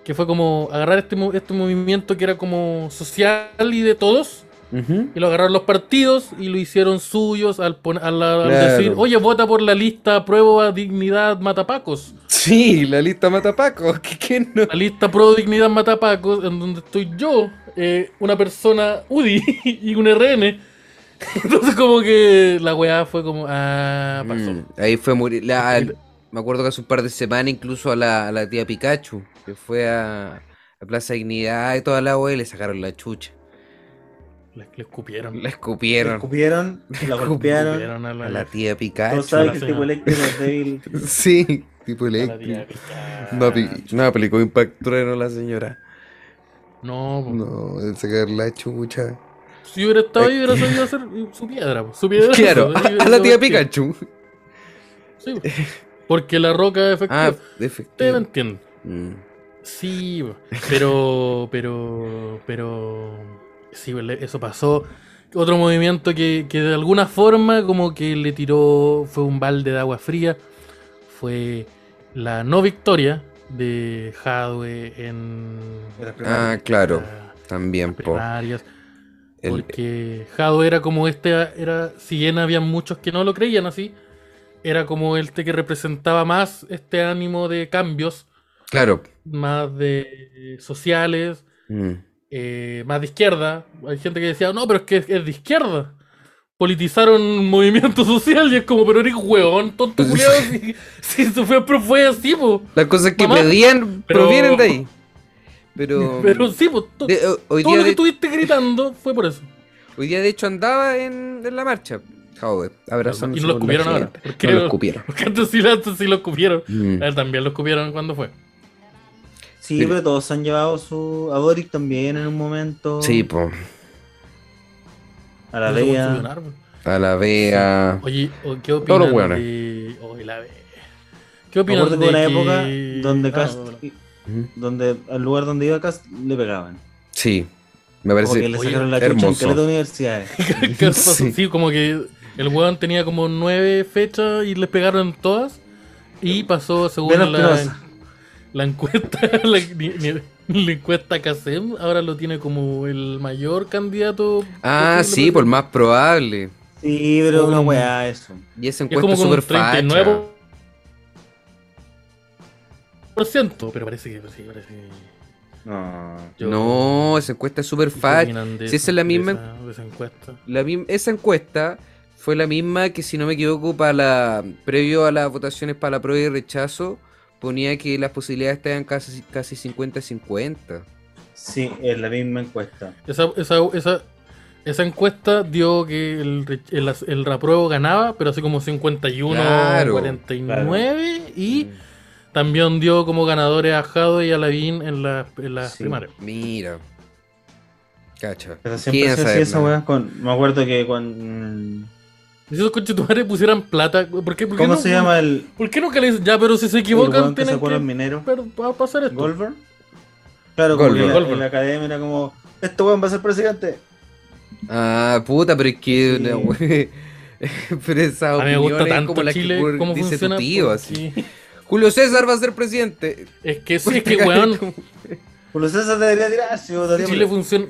que fue como agarrar este, este movimiento que era como social y de todos, Y lo agarraron los partidos y lo hicieron suyos al, al- al Claro. decir, oye, vota por la lista prueba dignidad matapacos. Sí, la lista mata Paco. <laughs> ¿Qué, qué no? La lista pro dignidad matapacos, en donde estoy yo, eh, una persona UDI <laughs> y un RN. <laughs> Entonces como que la weá fue como, ah, pasó. Mm, ahí fue morir. la- al- me acuerdo que hace un par de semanas incluso a la, a la tía Pikachu, que fue a, a Plaza Dignidad y toda la wea y le sacaron la chucha. Le, le escupieron. La escupieron. Escupieron, la golpearon. Escupieron a la, A la tía Pikachu. saben la que el tipo eléctrico es débil. <laughs> Sí, tipo eléctrico. No, no aplicó impacto trueno la señora. No, po. No, sacar la chucha. si hubiera estado ahí, hubiera <laughs> sabido hacer su piedra. po, Su piedra Claro, a, a la tía Pikachu. Sí, po. porque la roca es efectiva. Ah, efectivo. entienden. Mm. Sí, pero, pero, pero, sí, pues, eso pasó. Otro movimiento que, que de alguna forma como que le tiró, fue un balde de agua fría, fue la no victoria de Jadwe en Ah, claro. También, po. primarias. El- Porque Jadwe era como este, era, si bien había muchos que no lo creían así, era como este que representaba más este ánimo de cambios claro. más de eh, sociales, Mm. Eh, más de izquierda. Hay gente que decía, no, pero es que es, es de izquierda. Politizaron un movimiento <laughs> social y es como, pero eres huevón, tonto culiado. si, si se fue, pero fue así, po. Las cosas que Mamá, pedían pero- provienen de ahí. Pero, <laughs> Pero sí, po. to- de- ho- hoy, todo día lo que de, estuviste gritando <laughs> fue por eso. hoy día de hecho andaba en, en la marcha. Joder, abrazándose Y no lo con la escupieron ahora. gente. Porque, No lo escupieron. porque antes sí, antes sí lo escupieron. Mm. A él también lo escupieron cuando fue. Sí, Sí. pero todos han llevado su. A Boric también en un momento. Sí, po. A la árbol. A la vea. Oye, ¿qué Todos opinan los hueones. de... Oye, la Bea. ¿Qué acuerdo de de una que- época donde Ah, Cast. bueno. Donde al lugar donde iba Cast le pegaban. Sí, me Como que parece. le oye, sacaron la chucha en hermoso. caleta de universidades. <laughs> <laughs> Sí. Sí. como que el weón tenía como nueve fechas y le pegaron en todas. Y pasó según Menos la. La encuesta, <laughs> la, ni- ni- la encuesta CASEM, ahora lo tiene como el mayor candidato. Ah, sí, por más probable. Sí, pero una Un- weá eso. Y esa Es como encuesta con un súper facha. 39%. 10%, pero parece que sí, parece que No. yo- No, esa encuesta es súper ¿qué fácil. opinan de Si esa es la de misma- esa- de esa encuesta. La esa encuesta fue la misma que, si no me equivoco, para la, previo a las votaciones para la prueba y rechazo, ponía que las posibilidades estaban casi, casi 50-50. Sí, es la misma encuesta. Esa, esa, esa, esa encuesta dio que el, re- el, el apruebo ganaba, pero así como 51, Claro, 49, y Mm. también dio como ganadores a Jado y a Lavín en, la- en las Sí. primarias. Mira. Cacha. Pero siempre ¿Quién se sabe hacía esa weá con. Me acuerdo que cuando. Si esos conchetumares pusieran plata, ¿por qué, por qué ¿Cómo no- se llama el, ¿Por qué nunca le dicen, ya, pero si se equivocan, tienen que pero va a pasar esto? ¿Golver? Claro, como Goldberg. en la- Goldberg. en la academia era como. Este weón va a ser presidente. Ah, puta, pero es que. Sí. we- <laughs> pero esa A mí me gusta tanto como la Chile, que cómo dice funciona. tu tío, porque- así. Julio César va a ser presidente. Es que sí, <laughs> es que, weón, Julio César debería tirarse. Chile funciona.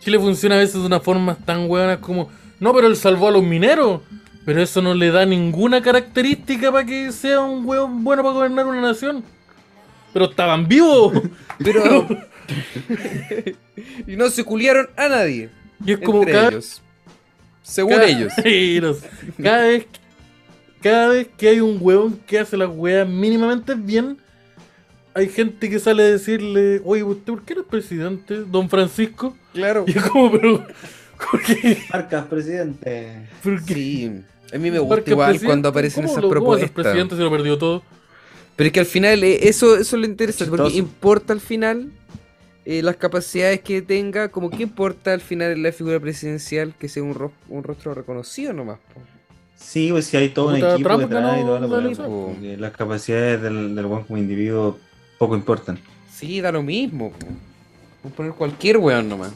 Chile funciona a veces de una forma tan hueonas como. No, pero él salvó a los mineros. Pero eso no le da ninguna característica para que sea un hueón bueno para gobernar una nación. Pero estaban vivos. <laughs> Pero. <laughs> y no se culiaron a nadie. Y es como cada, ellos. Según cada- ellos. <laughs> Cada vez, cada vez que hay un hueón que hace las hueas mínimamente bien, hay gente que sale a decirle, oye, ¿usted por qué eres presidente, don Francisco? Claro. Y es como, pero. Marcas, presidente. ¿Por qué? Sí. A mí me Marca gusta igual presidente, cuando aparecen ¿cómo esas lo- cómo propuestas. presidente se lo perdió todo? Pero es que al final eh, eso, eso es lo interesante, porque Chistoso. importa al final eh, las capacidades que tenga, como que importa al final en la figura presidencial que sea un, ro- un rostro reconocido nomás. po. Sí, pues si hay todo un equipo Trump detrás y toda la que Las capacidades del, del buen como individuo poco importan. Sí, da lo mismo. po. Puedes poner cualquier weón nomás.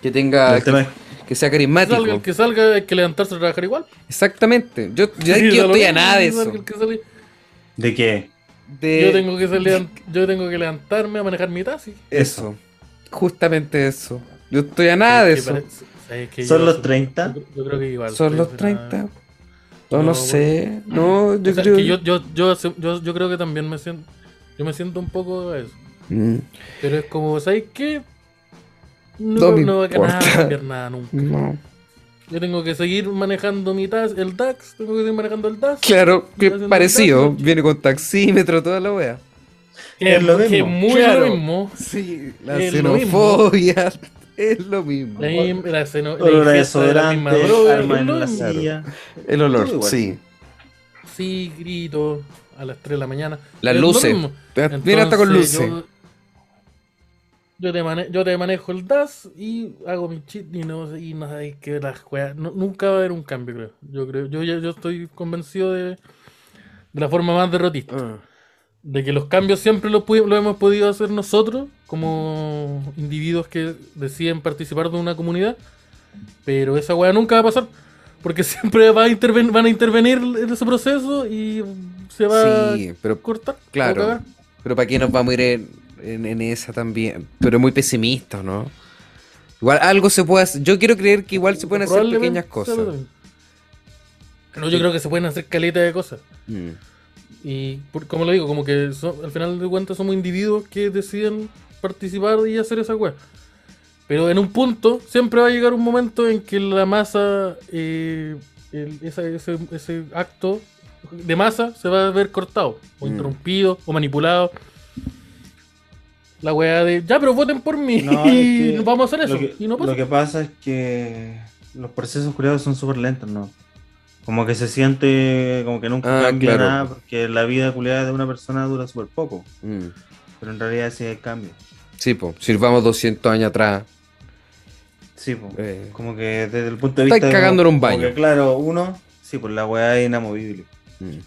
Que tenga, el tema que, es que sea Que carismático. salga, el que salga hay que levantarse a trabajar igual. Exactamente. Yo, yo, Sí, yo estoy a nada de que salga eso. que de que De Yo, tengo que salir, yo tengo que levantarme a manejar mi taxi. eso. Justamente eso. Yo estoy a nada de Que eso. pare- ¿sabes qué? ¿Son Yo- los 30? Yo, yo creo que igual. Son los será- 30. No, no, No, sé. No, yo O sea, creo que yo, yo, yo, yo, yo creo que también me siento. Yo me siento un poco a eso. Mm, Pero es como, ¿sabes qué? No, No me no va a cambiar nada nunca. no. Yo tengo que seguir manejando mi tax, el DAX, tengo que seguir manejando el DAX. Claro, que parecido. Viene con taxímetro, toda la wea. Que Es lo que mismo. muy Claro. lo mismo. Sí, la Es xenofobia. <laughs> Es lo mismo. La, la, xeno- olor de la droga, en la silla. El olor, sí. Sí, grito a las 3 de la mañana. Las luces. mismo. Viene hasta con Entonces, luces. Yo, yo te mane- yo te manejo el DAS y hago mi cheat y no, y no hay que las no- nunca va a haber un cambio, creo. Yo creo, yo, yo estoy convencido de, de la forma más derrotista. Ah, De que los cambios siempre los lo hemos podido hacer nosotros, como individuos que deciden participar de una comunidad. Pero esa weá nunca va a pasar. Porque <laughs> siempre va a van a intervenir en ese proceso y se va Sí, a cortar. claro. pero ¿para qué nos vamos a ir en, en- en esa también? Pero muy pesimista, ¿no? Igual algo se puede hacer. Yo quiero creer que igual se pueden hacer pequeñas cosas. No, yo creo que se pueden hacer caleta de cosas. Mm. Y por- como lo digo, como que son- al final de cuentas somos individuos que deciden participar y hacer esa weá. Pero en un punto siempre va a llegar un momento en que la masa, eh, el- esa- ese, ese acto de masa se va a ver cortado, o Mm. interrumpido, o manipulado. La weá de, ya, pero voten por mí No, es <laughs> y que vamos a hacer eso. Lo que, y no pasa. lo que pasa es que los procesos curados son súper lentos, ¿no? Como que se siente como que nunca Ah, cambia claro. nada porque la vida culiada de una persona dura súper poco. Mm. Pero en realidad sí hay cambio. Sí, pues, si vamos 200 años atrás. Sí, po. Eh. como que desde el punto de Estáis vista. de cagando en un baño. que, claro, uno, sí, pues la weá es inamovible. mm.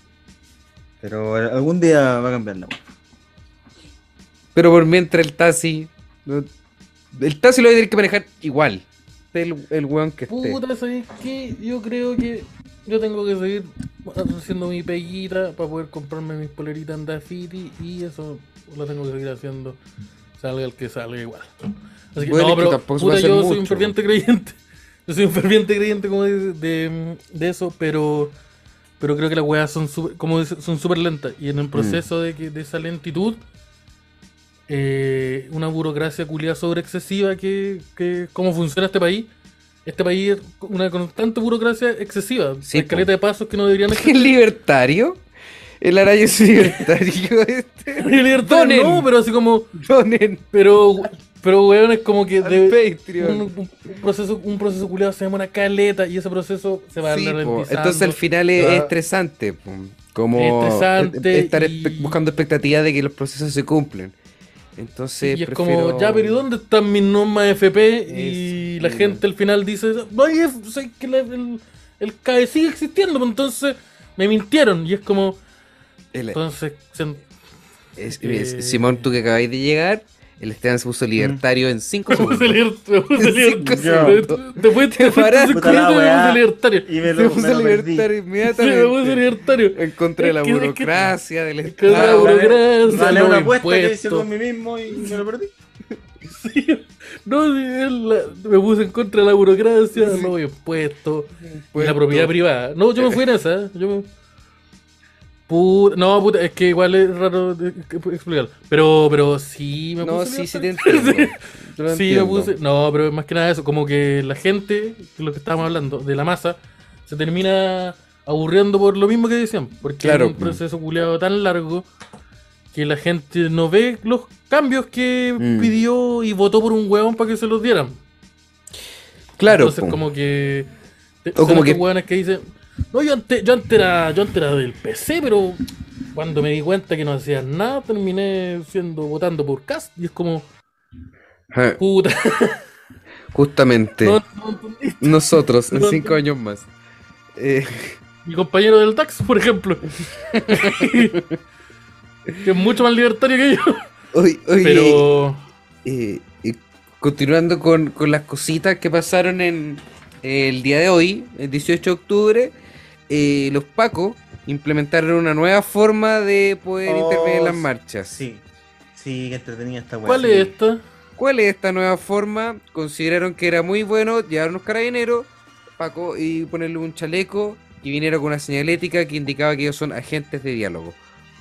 Pero algún día va a cambiar la weá. Pero por mientras el taxi. el taxi lo va a tener que manejar igual. El, el weón que esté. Puta, ¿sabes qué? Yo creo que yo tengo que seguir haciendo mi peguita para poder comprarme mis poleritas en Dafiti y eso lo tengo que seguir haciendo. Salga el que salga igual. Así que Bueno, no, pero puta, yo soy un ferviente creyente. Yo soy un ferviente creyente como de, de, de eso, pero pero creo que las weas son súper, como son súper lentas. Y Mm. en el proceso de, que- de esa lentitud, eh, una burocracia culiada sobre excesiva que, que cómo funciona este país. Este país es una constante burocracia excesiva. Sí, Hay po. caleta de pasos que no deberían <laughs> ¿El existir. libertario? ¿El araña es libertario <laughs> este? Libertad, Donen. no, pero así como. Donen Pero, pero weón, es como que de- un, un- proceso, un proceso culiado se llama una caleta y ese proceso se va Sí, ralentizando. Entonces al final es, es estresante. po. Como Estresante estar y- buscando expectativas de que los procesos se cumplen. Entonces y es prefiero- como, ya, pero ¿y dónde están mis normas FP? Y la gente al final dice, oye, sé que la- el, el CAE sigue existiendo, pues entonces me mintieron. Y es como, el- entonces, se- es- eh, Simón, tú que acabáis de llegar, el Esteban se puso libertario en 5 me puse segundos. liber- me puse liber- Cinco segundos. Después Te libertario. Y me Se lo, puso libertario Sí, inmediatamente. libertario. En contra de la burocracia, del es que la Estado. burocracia, los una apuesta que hice con mí mismo y me lo perdí. <laughs> Sí, No, sí, me puse en contra de la burocracia, los impuestos, y la propiedad privada. No, yo me fui en esa. Yo me... Puta, no, puta, es que igual es raro que- explicarlo. Pero, pero sí me No, puse. sí, sí te entiendo. <laughs> Lo Sí, me puse. No, pero más que nada eso, como que la gente, lo que estábamos hablando, de la masa, se termina aburriendo por lo mismo que decían. Porque Claro. es un proceso culiado tan largo que la gente no ve los cambios que Mm. pidió y votó por un huevón para que se los dieran. Claro, Entonces, como que. O como que- que dicen. No, yo antes, yo antes era, yo antes era del PC, pero cuando me di cuenta que no hacían nada, terminé siendo votando por Cast. Y es como, puta, Justamente. <laughs> no, no entendí. Nosotros, en No, 5 no. años más. Eh, Mi compañero del tax, por ejemplo. <laughs> que es mucho más libertario que yo. oye, oye, Pero. eh, y continuando con, con las cositas que pasaron en el día de hoy, el 18 de octubre, eh, los Pacos implementaron una nueva forma de poder Oh, intervenir en las marchas. Sí, sí, que entretenía esta weá. ¿Cuál sí. es esta? ¿Cuál es esta nueva forma? Consideraron que era muy bueno llevar unos carabineros, Paco, y ponerle un chaleco que viniera con una señalética que indicaba que ellos son agentes de diálogo.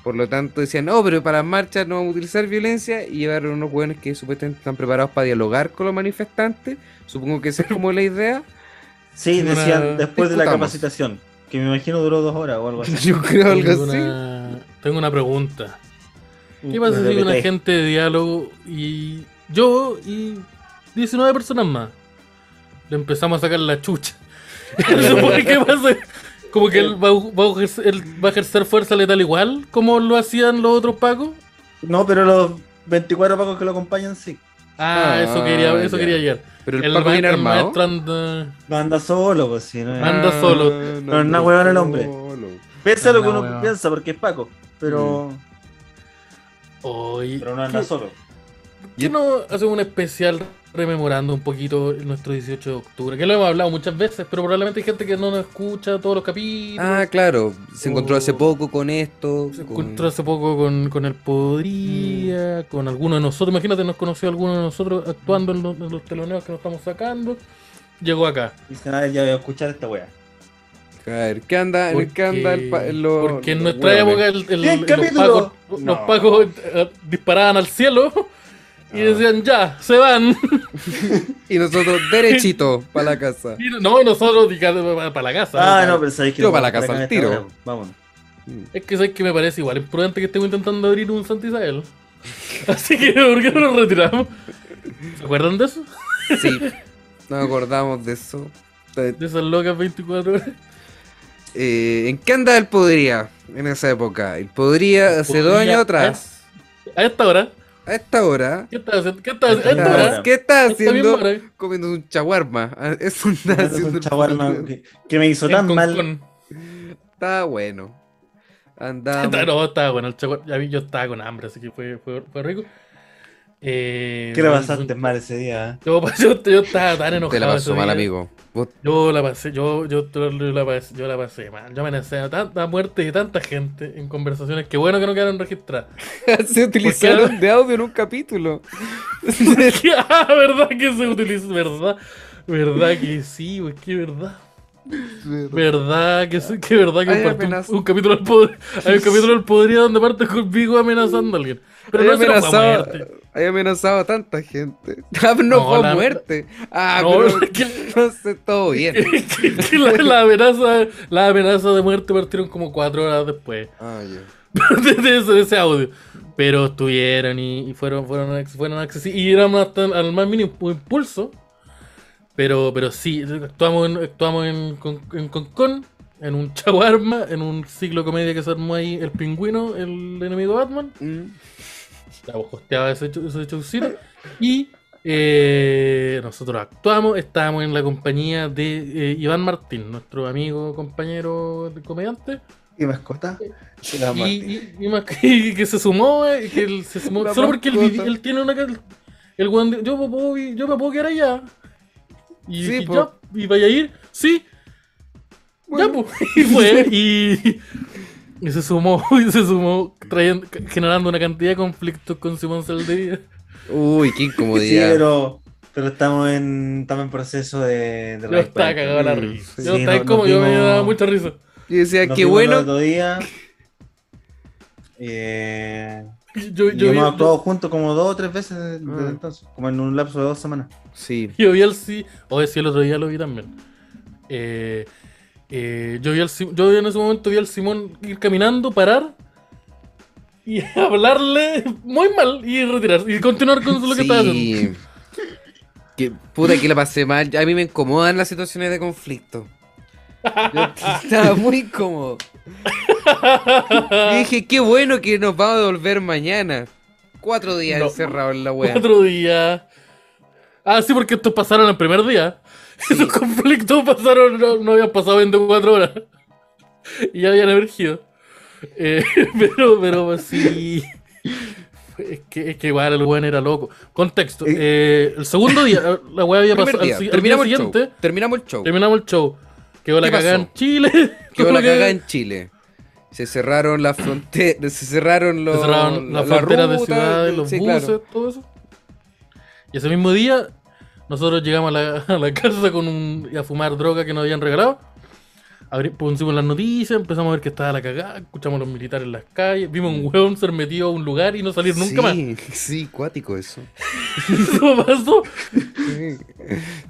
Por lo tanto decían, no, pero para las marchas no vamos a utilizar violencia y llevaron unos hueones que supuestamente están preparados para dialogar con los manifestantes. Supongo que esa es como la idea. Sí, decían después de la capacitación, que me imagino duró dos horas o algo así. <laughs> Yo creo algo Tengo así. una, tengo una pregunta. ¿Qué pasa si un PT. agente de diálogo y yo y 19 personas más le empezamos a sacar la chucha? <laughs> ¿Qué pasa? Como que él va, a- va a ejercer, él va a ejercer fuerza letal igual como lo hacían los otros pacos. No, pero los 24 pacos que lo acompañan sí. Ah, Ah, eso quería, eso ya. quería llegar. Pero el, El, Paco viene armado. maestro anda. No anda solo, pues sí. No Anda solo. No es nada huevón el hombre. Piensa lo que uno piensa porque es Paco, pero, Oye, pero no anda ¿qué- solo. ¿Qué no hacemos un especial rememorando un poquito nuestro 18 de octubre? Que lo hemos hablado muchas veces, pero probablemente hay gente que no nos escucha todos los capítulos. Ah, claro. Se encontró hace poco con esto. Se con- encontró hace poco con, con el Podría, con alguno de nosotros. Imagínate, nos conoció alguno de nosotros actuando en los, en los teloneos que nos estamos sacando. Llegó acá. Dice, ya voy a escuchar esta wea. A ver, ¿qué anda, en qué anda el pa- Porque- lo- porque en nuestra época el, el- ¡Bien, los No. pacos, eh, disparaban al cielo y decían ya, se van. <laughs> Y nosotros derechito para la casa. Y no, y nosotros para la casa. Ah, ¿no? no, pensáis que Yo para la vamos casa al tiro. Vámonos. Es que sabes que me parece igual imprudente que estemos intentando abrir un Santa Isabel. <laughs> Así que, ¿por qué no nos retiramos? ¿Se acuerdan de eso? Sí, <laughs> nos acordamos de eso. De esas locas 24 horas. eh, ¿En qué anda el Podría en esa época? El Podría hace dos Podría- años atrás, A esta hora, a esta hora, ¿qué estás haciendo? ¿Qué estás. ¿qué está Esta misma haciendo? Comiendo un chaguarma. Ah, Es un el chaguarma que, que me hizo tan mal. Concón. Está bueno. Andamos. Está- No, estaba bueno. El chaguar- ya vi, yo estaba con hambre, así que fue, fue, fue rico. Eh, ¿Qué le pasaste mal ese día? eh? Yo, yo, yo estaba tan enojado. Te la pasó mal, día. amigo. Vos- Yo la pasé, yo, yo, yo la pasé, yo la pasé mal. Yo amenacé a tanta muerte de tanta gente en conversaciones que bueno que no quedaron registradas. <laughs> Se utilizaron de audio en un capítulo. <laughs> ah, verdad que se utiliza, verdad, verdad que sí, güey, que verdad. Verdad que, sí, que verdad que Hay un, <laughs> capítulo del poder, hay un capítulo del podría donde parte con Vigo amenazando a alguien. Pero Hay no se amenazado, muerte. Hay amenazado a tanta gente. <laughs> Ah, no, No, fue la- muerte. Ah, No, pero <laughs> que- <laughs> no sé, todo bien. Que- que la, la amenaza, la amenaza de muerte partieron como cuatro horas después Ah, ya. de, de ese, de ese audio. Pero estuvieron y, y fueron, fueron, fueron accesibles. Y éramos hasta al más mínimo impulso. Pero, pero sí, actuamos en, actuamos en, con, en Concon, en un chaguarma, en un ciclo comedia que se armó ahí el pingüino, el enemigo Batman. Mm. Estábamos costeaba ese, ese showcito. Y eh, nosotros actuamos, estábamos en la compañía de eh, Iván Martín, nuestro amigo, compañero de comediante. ¿Y mascota? Y, y- y y que se sumó, eh, que él se sumó La solo porque él, tiene una. El de- yo, me puedo, yo me puedo quedar allá. Y, Sí, vaya a ir, sí. Bueno. Ya, pues. <laughs> Y fue, y, y se sumó, <laughs> y se sumó, trayendo, generando una cantidad de conflictos con Simón Saldivia. Uy, qué Sí, incomodidad. pero, pero estamos en, estamos en proceso de, de Yo estaba cagado la Mm, risa. sí, yo estaba no- como, yo me vimos- daba mucha risa. Yo decía, Nos qué el bueno. otro día. <laughs> Eh, Yo, y yo, vi, hemos actuado juntos como dos o tres veces desde Ah. entonces, como en un lapso de dos semanas. Sí. yo vi al sí, o sí, el otro día lo vi también. Eh, eh, yo vi al yo en ese momento vi al Simón ir caminando, parar y <laughs> hablarle muy mal y retirarse y continuar con lo que estaba haciendo. Sí. Que puta que la pasé mal. A mí me incomodan las situaciones de conflicto. Yo <laughs> estaba muy incómodo. Y dije, qué bueno que nos vamos a devolver mañana. Cuatro días No. encerrados en la wea. Cuatro días. Ah, sí, porque estos pasaron el primer día. <laughs> Esos conflictos pasaron, no, no habían pasado 24 horas. Y ya habían emergido. Eh, <laughs> pero, pero pues, sí. Es que, es que igual el weón era loco. Contexto. eh, el segundo día, la weá había pasado. día, al si- al día terminamos, el show. terminamos el show. terminamos el show. Quedó la ¿Qué cagada en Chile. Quedó <laughs> la cagada en Chile. Se cerraron las fronteras, se cerraron los Se cerraron la- las la fronteras de ruta, ciudades, los sí, buses, claro. todo eso. Y ese mismo día, nosotros llegamos a la, <laughs> a la casa con un, a fumar droga que nos habían regalado. Abri- pusimos las noticias, empezamos a ver que estaba la cagada, escuchamos a los militares en las calles, vimos un hueón ser metido a un lugar y no salir nunca más. sí, <laughs> Sí, cuático eso. <laughs> Eso pasó. Sí.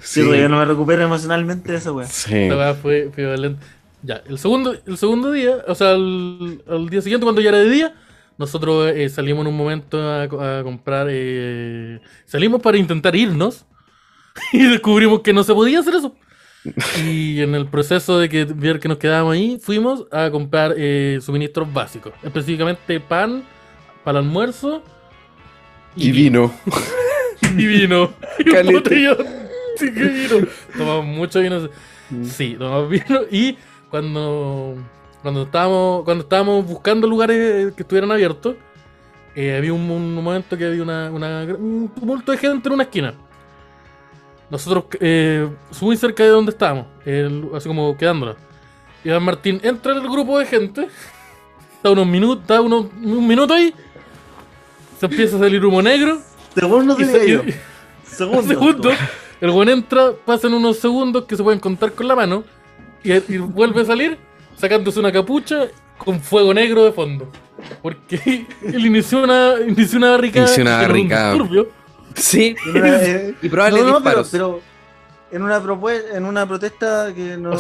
Sí, todavía no me recupero emocionalmente de esa wea. Sí. Weá fue, fue violenta. Ya, el segundo, el segundo día, o sea, el, al día siguiente, cuando ya era de día, nosotros eh, salimos en un momento a comprar. eh, salimos para intentar irnos <laughs> y descubrimos que no se podía hacer eso. Y en el proceso de que ver que nos quedábamos ahí, fuimos a comprar eh, suministros básicos, específicamente pan para el almuerzo Y vino. y vino. <laughs> <laughs> Y un botellón. Sí, que vino. Tomamos mucho vino. Sí, tomamos vino. Y cuando, cuando, estábamos, cuando estábamos buscando lugares que estuvieran abiertos, eh, había un, un momento que había una, una- un tumulto de gente en una esquina. Nosotros, eh, muy cerca de donde estábamos, el- así como quedándonos. Iván Martín entra en el grupo de gente, da unos minutos, da unos, un minuto ahí, se empieza a salir humo negro. Segundos Y de se- ello. y- Segundos. <laughs> segundos. El buen entra, pasan unos segundos que se pueden contar con la mano y, y vuelve a salir sacándose una capucha con fuego negro de fondo. Porque <laughs> él inició una, inició una barricada. Inició una un barricada. disturbio. Sí. Eh, Y probable no, no, pero, disparos. pero en una propue- en una protesta que no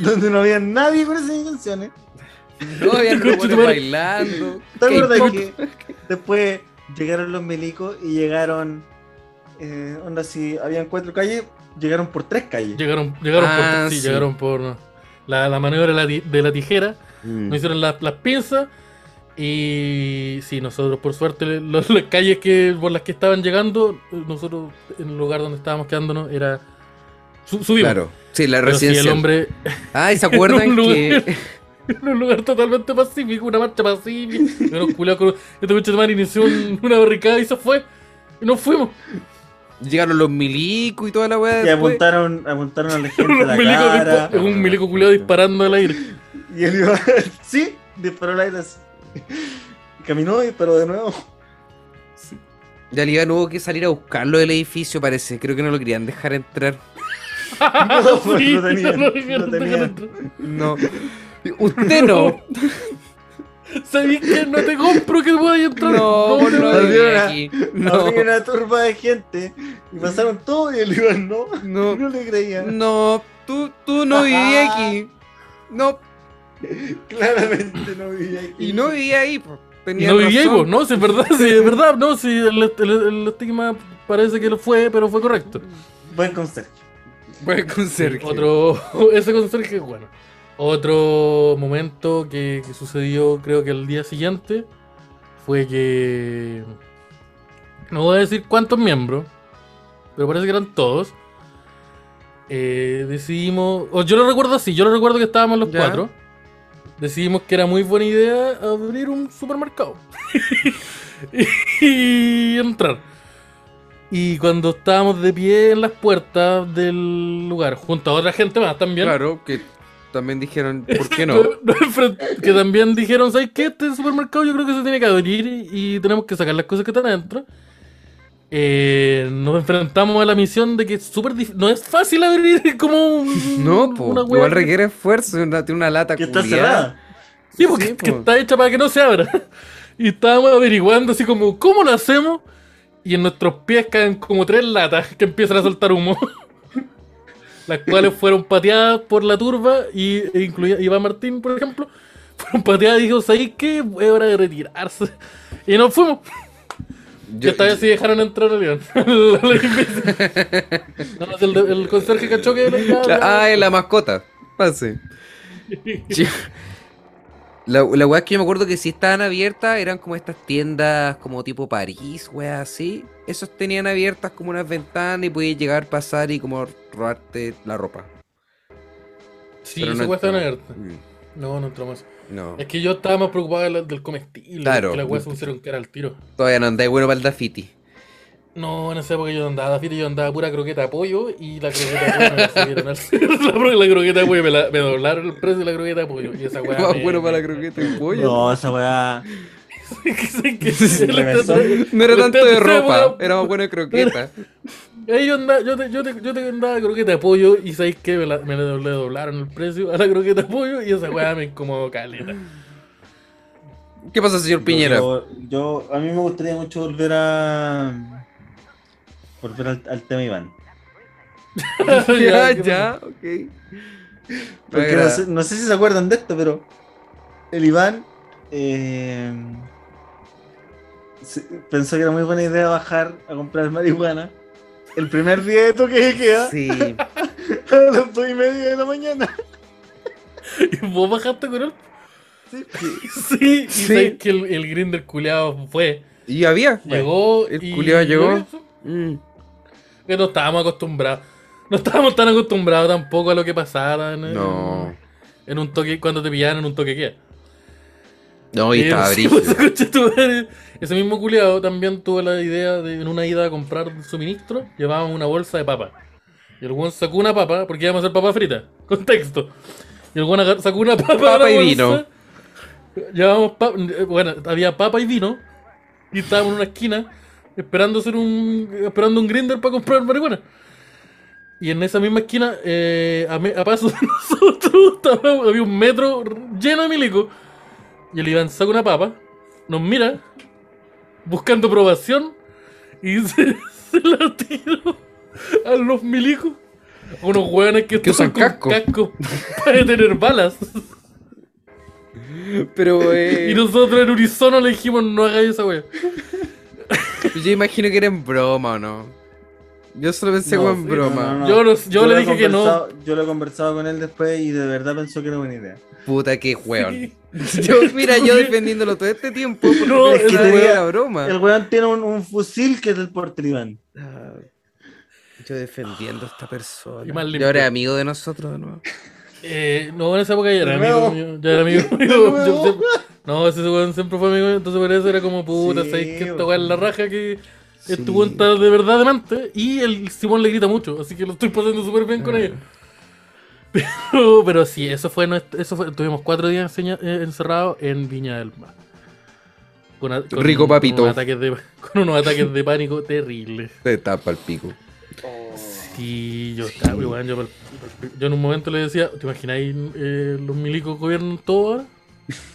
donde no había nadie con esas intenciones. No, había robots bailando. ¿Te acuerdas que después llegaron los milicos y llegaron eh, onda si habían cuatro calles, llegaron por tres calles. Llegaron, llegaron Ah, por. Sí, sí. llegaron por. La, la maniobra de la, de la tijera. Mm. Nos hicieron las, las pinzas. Y sí, nosotros por suerte los- las calles que por las que estaban llegando, nosotros en el lugar donde estábamos quedándonos era su- subimos. Claro. Sí, la Pero sí, el residencia. hombre Ah, ¿y se acuerdan <laughs> En un lugar- que <laughs> en un lugar totalmente pacífico, una marcha pacífica. Culiados con- Este coche de madre inició un- una barricada y se fue. Y nos fuimos. llegaron los milicos y toda la weá? Y después? apuntaron, apuntaron a la <laughs> gente Unos la milicos cara. un milico culiado disparando al aire. Y él iba, sí, disparó al aire así. <laughs> Caminó y disparó de nuevo. Ya le iban hubo que salir a buscarlo del edificio, parece. Creo que no lo querían dejar entrar. <laughs> No, pues, Sí, <laughs> no no, no no. No. Usted no. ¿Sabéis que no te compro que puedas entrar? No, no, voy a- Había vivía una- aquí. No, Había una turba de gente y pasaron todo y el Iván no. no, No le creía. no. Tú, tú no vivías aquí. No, <laughs> Claramente no vivía aquí. y no vivía ahí. po. Tenía No vivía ahí, vos, no, sí, es verdad, sí, es verdad, no, sí, el, el- el estigma parece que lo fue, pero fue correcto. Buen conserje. Buen conserje. Otro, <laughs> ese conserje, bueno. Otro momento que, que sucedió, creo que el día siguiente, fue que. No voy a decir cuántos miembros, pero parece que eran todos. eh, decidimos, o yo lo recuerdo así, yo lo recuerdo que estábamos los Ya. cuatro. Decidimos que era muy buena idea abrir un supermercado <laughs> y entrar. Y cuando estábamos de pie en las puertas del lugar, junto a otra gente más también, Claro, que también dijeron, ¿por qué no? <laughs> que también dijeron, ¿sabes qué? Este supermercado yo creo que se tiene que abrir y tenemos que sacar las cosas que están adentro. Eh, nos enfrentamos a la misión de que es súper no es fácil abrir <laughs> como un- No, po. una Igual requiere esfuerzo. una- Tiene una lata Que está cerrada. Sí, porque Sí, que po. está hecha para que no se abra. <laughs> Y estábamos averiguando así como, ¿cómo lo hacemos? Y en nuestros pies caen como tres latas que empiezan a soltar humo. <laughs> Las cuales fueron pateadas por la turba y e incluía Iván Martín, por ejemplo. Fueron pateadas y dijo, ¿sabéis qué? Es hora de retirarse. Y nos fuimos. Yo- esta vez sí dejaron entrar a León. <laughs> <laughs> No, el, el conserje cachó que... La- ah, es la mascota. Pase. <laughs> Sí. La, la weá es que yo me acuerdo que si estaban abiertas eran como estas tiendas como tipo París, weá así. Esos tenían abiertas como unas ventanas y podías llegar, pasar y como robarte la ropa. Sí, Pero no weá estaba entró. abierta. Mm, No, no entró más. No, Es que yo estaba más preocupado de la- del comestible. Claro. Que la weá se pusieron que era al tiro. todavía no andáis bueno para el Dafiti. No, en esa época yo no andaba Dafiti, yo andaba pura croqueta de pollo y la croqueta de pollo me la subieron al <laughs> la, croqueta de pollo me, la, me doblaron el precio de la croqueta de pollo. Y esa weá. Más me- bueno para la croqueta y pollo. No, esa weá. sé No era tanto de ropa, era más bueno de croqueta. <laughs> Ahí yo, andaba, yo, te, yo, te, yo te andaba croqueta de pollo y ¿sabéis qué? Me, la, me le le doblaron el precio a la croqueta de pollo y esa weá me incomodó caleta. ¿Qué pasa, señor Piñera? Yo, yo- a mí me gustaría mucho volver a. Volver al, al tema Iván. <laughs> ya, <laughs> ¿qué ya, ok. Porque no sé, no sé si se acuerdan de esto, pero el Iván eh, pensó que era muy buena idea bajar a comprar marihuana el primer día de toque de queda Sí. <laughs> a las dos y media de la mañana. <laughs> ¿Y vos bajaste con él? Sí. Sí, y Sí. sabéis que el, el grinder culeado fue. Y había. Llegó. el y- culiao llegó. Mm. Que no estábamos acostumbrados. No estábamos tan acostumbrados tampoco a lo que pasaba en, No. en un toque, cuando te pillaban en un toque queda. No, y Eh, estaba sí, pues. <laughs> Ese mismo culiado también tuvo la idea de en una ida a comprar suministro, llevábamos una bolsa de papa. Y el weón sacó una papa, porque íbamos a hacer papa frita. <laughs> Contexto. Y el agar- sacó una papa, Papa y bolsa, vino. Llevábamos pa- eh, bueno, había papa y vino. Y estábamos en una esquina esperando hacer un. esperando un grinder para comprar marihuana. Y en esa misma esquina, eh, a, me- a paso de <laughs> nosotros, estaba- había un metro lleno de milico. Y el Iván saca una papa, nos mira, buscando aprobación, y <laughs> se, se la tiró a los milicos. A unos hueones que, Que usan casco. casco para detener balas. Pero <laughs> eh, Y nosotros en unisono le dijimos, no hagáis esa wea. yo imagino que era en broma o no. Yo solo pensé No, en broma. no, no, no. Yo, le dije que no. Yo lo he conversado con él después y de verdad pensó que era buena idea. Puta, qué weón. Sí. <laughs> Yo, mira, yo defendiéndolo todo este tiempo No, es que que era broma. El weón tiene un, un fusil que es del porte del Iván. Ah, Yo defendiendo a esta persona. Y ahora es amigo de nosotros de nuevo. Eh, no, en esa época ya era amigo mío. Ya era amigo <laughs> mío. Yo no, ese weón siempre fue amigo mío. Entonces por eso era como puta, Sí, ¿sabes que esta weón. la raja que Sí. este weón está de verdad demante? Y el Simón le grita mucho, así que lo estoy pasando súper bien con Ah. ellos. <laughs> Pero, pero sí, eso fue nuestro, eso fue, tuvimos cuatro días enseña- eh, encerrados en Viña del Mar. Con, a- con- Rico papito. Con unos, ataques de, <laughs> con unos ataques de pánico terribles. Te tapa el pico. Y yo, estaba, weón, yo, yo en un momento le decía, ¿te imagináis eh, los milicos gobiernan todo ahora?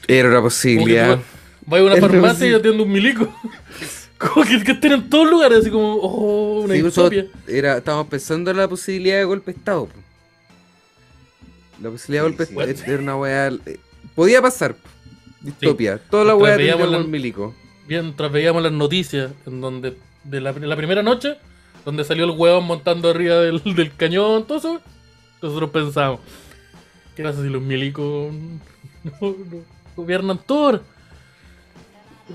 Era una posibilidad. vas a una Es farmacia y atiende un milico. <laughs> Como que, que estén en todos lugares, así como, oh, una Sí, distopia. era, estábamos pensando en la posibilidad de golpe de Estado. po. La posibilidad de golpe Sí, de Estado era una weá. eh, Podía pasar. Distopia. Toda la weá la- el milico. Mientras veíamos las noticias, en donde, de la, la primera noche, donde salió el huevón montando arriba del, del cañón, todo eso, nosotros pensamos, ¿qué pasa si los milicos <laughs> no, no gobiernan todo ahora?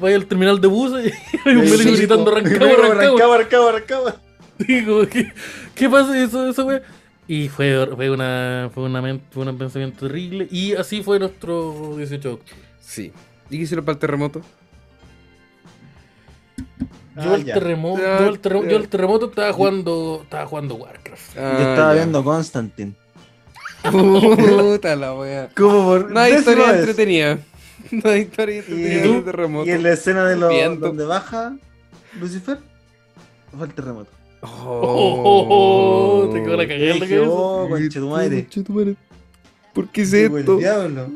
Vaya al terminal de buses <laughs> y hay un milico gritando Rancagua, Rancagua. Rancagua, Rancagua. Digo, ¿qué, qué pasa eso, eso, güey? Y fue, fue, una, fue, una, fue un pensamiento terrible. Y así fue nuestro 18 de octubre. Sí. ¿Y qué hicieron para el terremoto? Yo, Ah, el terremoto, Ya, yo, el terremoto, ya. yo el terremoto estaba jugando, estaba jugando Warcraft. Yo estaba Ah, ya. viendo Constantine. Puta la wea. ¿Cómo por No hay historia vez? entretenida. <laughs> No hay historia ¿Y, terremoto. y en la escena de donde baja Lucifer, fue el terremoto. Oh, te quedó la cagada oh, conchetumadre. Conchetumare. ¿Por qué es <laughs> el diablo.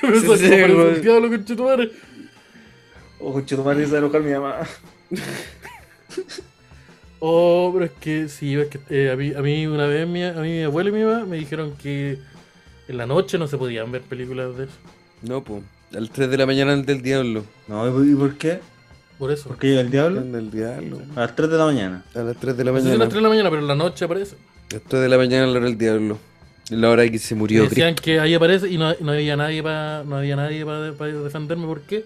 Sacó Sí, por el diablo. Oh, conchetumadre, se va a enojar mi mamá. <laughs> Oh, pero es que sí, es que eh, a, mí, a mí una vez mi, a mí mi abuelo y mi mamá me dijeron que en la noche no se podían ver películas de eso. No, pues. Al 3 de la mañana del diablo. No, ¿y por- ¿y por qué? Por eso. ¿Por qué llega el diablo? del diablo. A las 3 de la mañana. A las 3 de la No sé si a mañana. las 3 de la mañana, pero en la noche aparece. A las 3 de la mañana la hora del diablo. La hora en que se murió decían Cristo. que ahí aparece y no, no había nadie para no había nadie para defenderme porque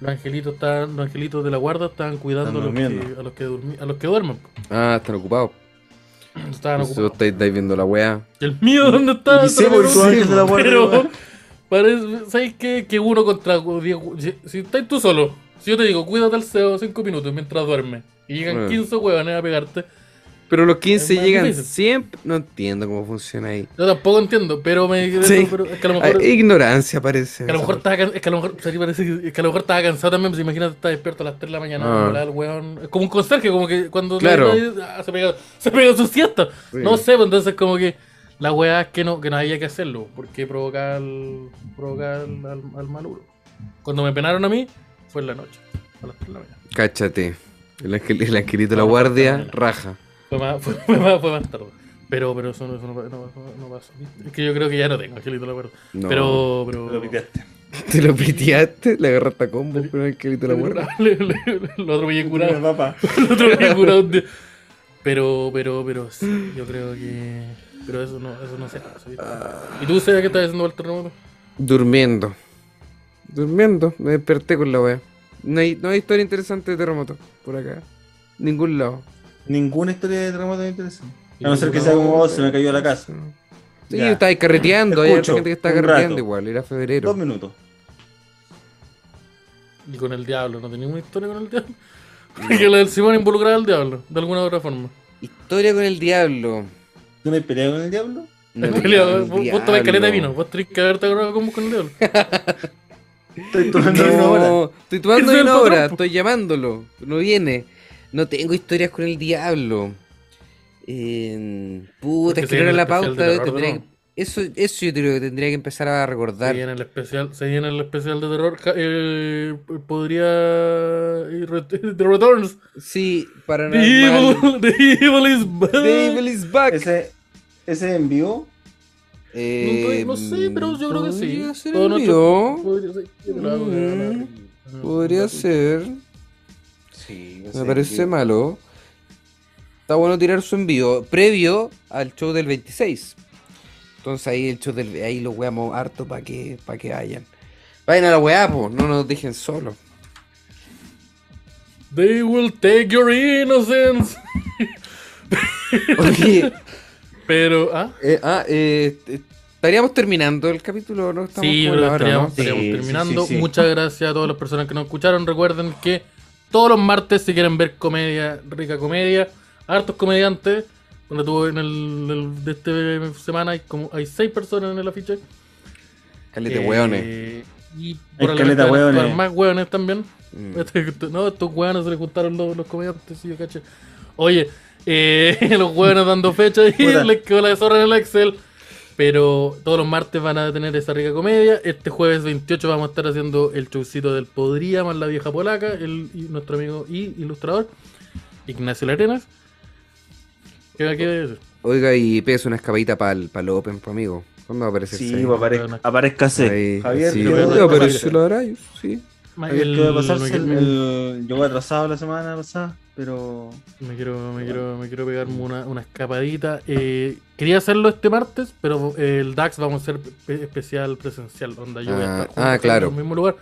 los angelitos estaban, los angelitos de la guarda estaban cuidando a los, que, a los que durmi- a los que duermen. Ah, están ocupados. Estaban ocupados. estáis, estáis viendo la weá. ¿Y el mío dónde está? Y sí, porque tú ángel de la guardia. Pero parece, ¿sabes qué? Que uno contra diez- si, si estás tú solo, si yo te digo, cuídate al CEO 5 minutos mientras duermes y llegan Bueno. 15 huevones a pegarte, Pero los 15 Es más llegan difícil. siempre. No entiendo cómo funciona ahí. yo tampoco entiendo, pero me Sí. pero es que a lo mejor ignorancia parece. Que a lo mejor estaba, es que a lo mejor, parece es que a lo mejor estaba cansado también, pues imagínate estar despierto a las 3 de la mañana, Ah. volar, weón. Es como un conserje, como que cuando Claro. ah, se, pega, se pega su siesta. Sí. No sé, pues entonces como que la weá es que no, que no había que hacerlo, porque provocar al, provocar al, al, al mal uno. Cuando me penaron a mí, fue en la noche, a las 3 de la mañana. Cáchate. El, angel- el angelito de la No, guardia raja. Fue más, fue, fue más, fue más tarde. Pero, pero eso, no, eso no, no, no, no pasa. Es que yo creo que ya no tengo, Angelito, la verdad. No. Pero, pero. Lo piteaste. Te lo piteaste, le agarraste a combo con el angelito de la guardia. Lo atropellé curado. Papá. <laughs> Lo atropellé curado un día. Pero, pero, pero, sí, yo creo que. Pero eso no, eso no se hace. ¿Y tú, Seba, qué estás haciendo para el terremoto? Durmiendo. Durmiendo. Me desperté con la wea. No hay, no hay historia interesante de terremoto por acá. Ningún lado. Ninguna historia de terremoto me interesa. Y A no ser que sea como vos, se me cayó la casa. Sí, Ya. estáis carreteando. Hay Escucho, gente que está un carreteando rato. igual. Era Dos febrero. minutos. Y con el diablo, ¿no tenías una historia con el diablo? <laughs> que la del Simón involucraba al diablo, de alguna u otra forma. Historia con el diablo. ¿Tú no has peleado con el diablo? No, Pelea, el vos, vos tomás caleta de vino, vos tenés que haberte agarrado como con el diablo. <laughs> Estoy tomando una hora. Estoy tomando Ese es el una hora, patrón, po. estoy llamándolo. No viene. No tengo historias con el diablo. Eh, puta, es se que no era la pauta. de terror, tendría ¿no? que- eso, eso yo creo que tendría que empezar a Se recordar. viene el especial, se viene el especial de terror. eh, podría. The <laughs> Returns. Sí, para The Evil, <laughs> the evil is back. The evil is back. Ese, ese en vivo, Eh, no, sé, pero yo creo que sí. podría ser en vivo. Podría ser. Mm, sí, Me parece malo. Está bueno tirar su envío previo al show del 26. Entonces ahí el show del ahí lo weamos harto para que para que vayan. Vayan a la weá, po, no nos dejen solos. They will take your innocence. Oye, Pero, ¿ah? eh, ah, eh, estaríamos terminando el capítulo, ¿no? Estamos Sí, pero hora, estaríamos, ¿no? estaríamos Sí, sí, terminando. sí, sí. Muchas gracias a todas las personas que nos escucharon. Recuerden que todos los martes, si quieren ver comedia, rica comedia, hartos comediantes. Donde tuvo en el, el- de esta semana hay como hay seis personas en el afiche. Caleta de Eh, weones. Y probablemente caleta weones. más weones también. Mm. <laughs> Este, No, estos weones se les juntaron los, los comediantes, sí, yo caché. Oye, Eh, <laughs> los hueones dando fecha y Puta. les quedó la deshorra en el Excel. Pero todos los martes van a tener esa rica comedia. Este jueves 28 vamos a estar haciendo el showcito del Podría más la vieja polaca. El, y nuestro amigo y ilustrador, Ignacio Larenas. ¿Qué va a decir? Oiga, y pesa una escapadita para el, Open, pues, amigo. ¿Cuándo va a aparecer? Sí, pues aparezca, aparezcase. Ahí, Javier, sí, yo voy a- ya apareció la Arayus, sí. Javier, El- que va a pasarse el, me, el- Yo voy atrasado la semana pasada, pero. me quiero, me, quiero, me quiero pegarme una, una escapadita. Eh, quería hacerlo este martes, pero el DAX vamos a hacer pe- especial presencial. Onda, yo voy a Ah, estar ah, claro. en el mismo lugar.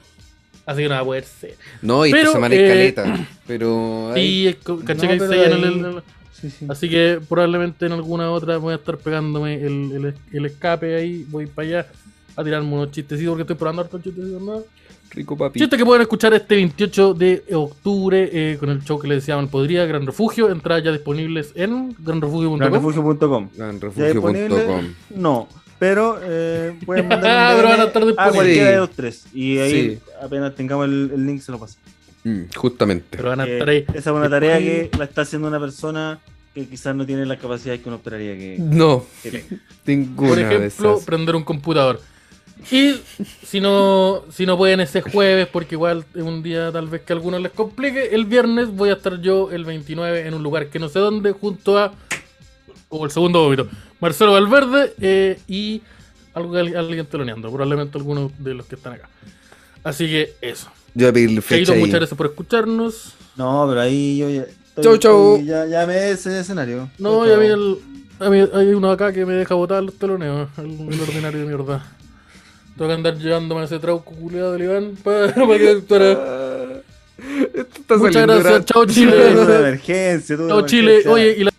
Así que no va a poder ser. No, y Pero, esta semana eh, caleta. <clears throat> Pero. Sí, caché No, que hay en el- el- Sí, sí. Así que probablemente en alguna otra voy a estar pegándome el, el- el escape ahí. Voy para allá a tirarme unos chistecitos porque estoy probando hartos chistecitos nuevos. Rico papi. Chistes que pueden escuchar este 28 de octubre eh, con el show que les decíamos Podría, Gran Refugio. Entradas ya disponibles en granrefugio.com. Granrefugio.com. Ganrefugio.com. No, pero eh, pueden mandar <laughs> un Ah, pero van a cualquiera de los tres. Y ahí Sí. apenas tengamos el, el link se lo paso. Mm, justamente. Pero van a Eh, estar ahí. esa es una tarea que la está haciendo una persona que quizás no tiene las capacidades que uno esperaría que, No, que tenga. ninguna Por de ejemplo, esas. prender un computador. Y si no, si no pueden ese jueves, porque igual es un día tal vez que a algunos les complique, el viernes voy a estar yo el 29 en un lugar que no sé dónde, junto a, como el segundo vómito, Marcelo Valverde eh, y algo, alguien teloneando, probablemente algunos de los que están acá. Así que eso. Yo voy a pedirle fecha Chaito, ahí. muchas gracias por escucharnos. No, pero ahí yo ya. estoy- Chau, chau. estoy- Ya, ya me ese escenario. No, Chau, y a mí, chau. el, a mí hay uno acá que me deja botar los teloneos, el, el ordinario de mierda. Tengo que andar llevándome a ese trauco culiado del Iván para, <laughs> para que actuara. Ah, esto está Muchas gracias, chao Chile. una emergencia, tuve Chao Chile. Oye, y la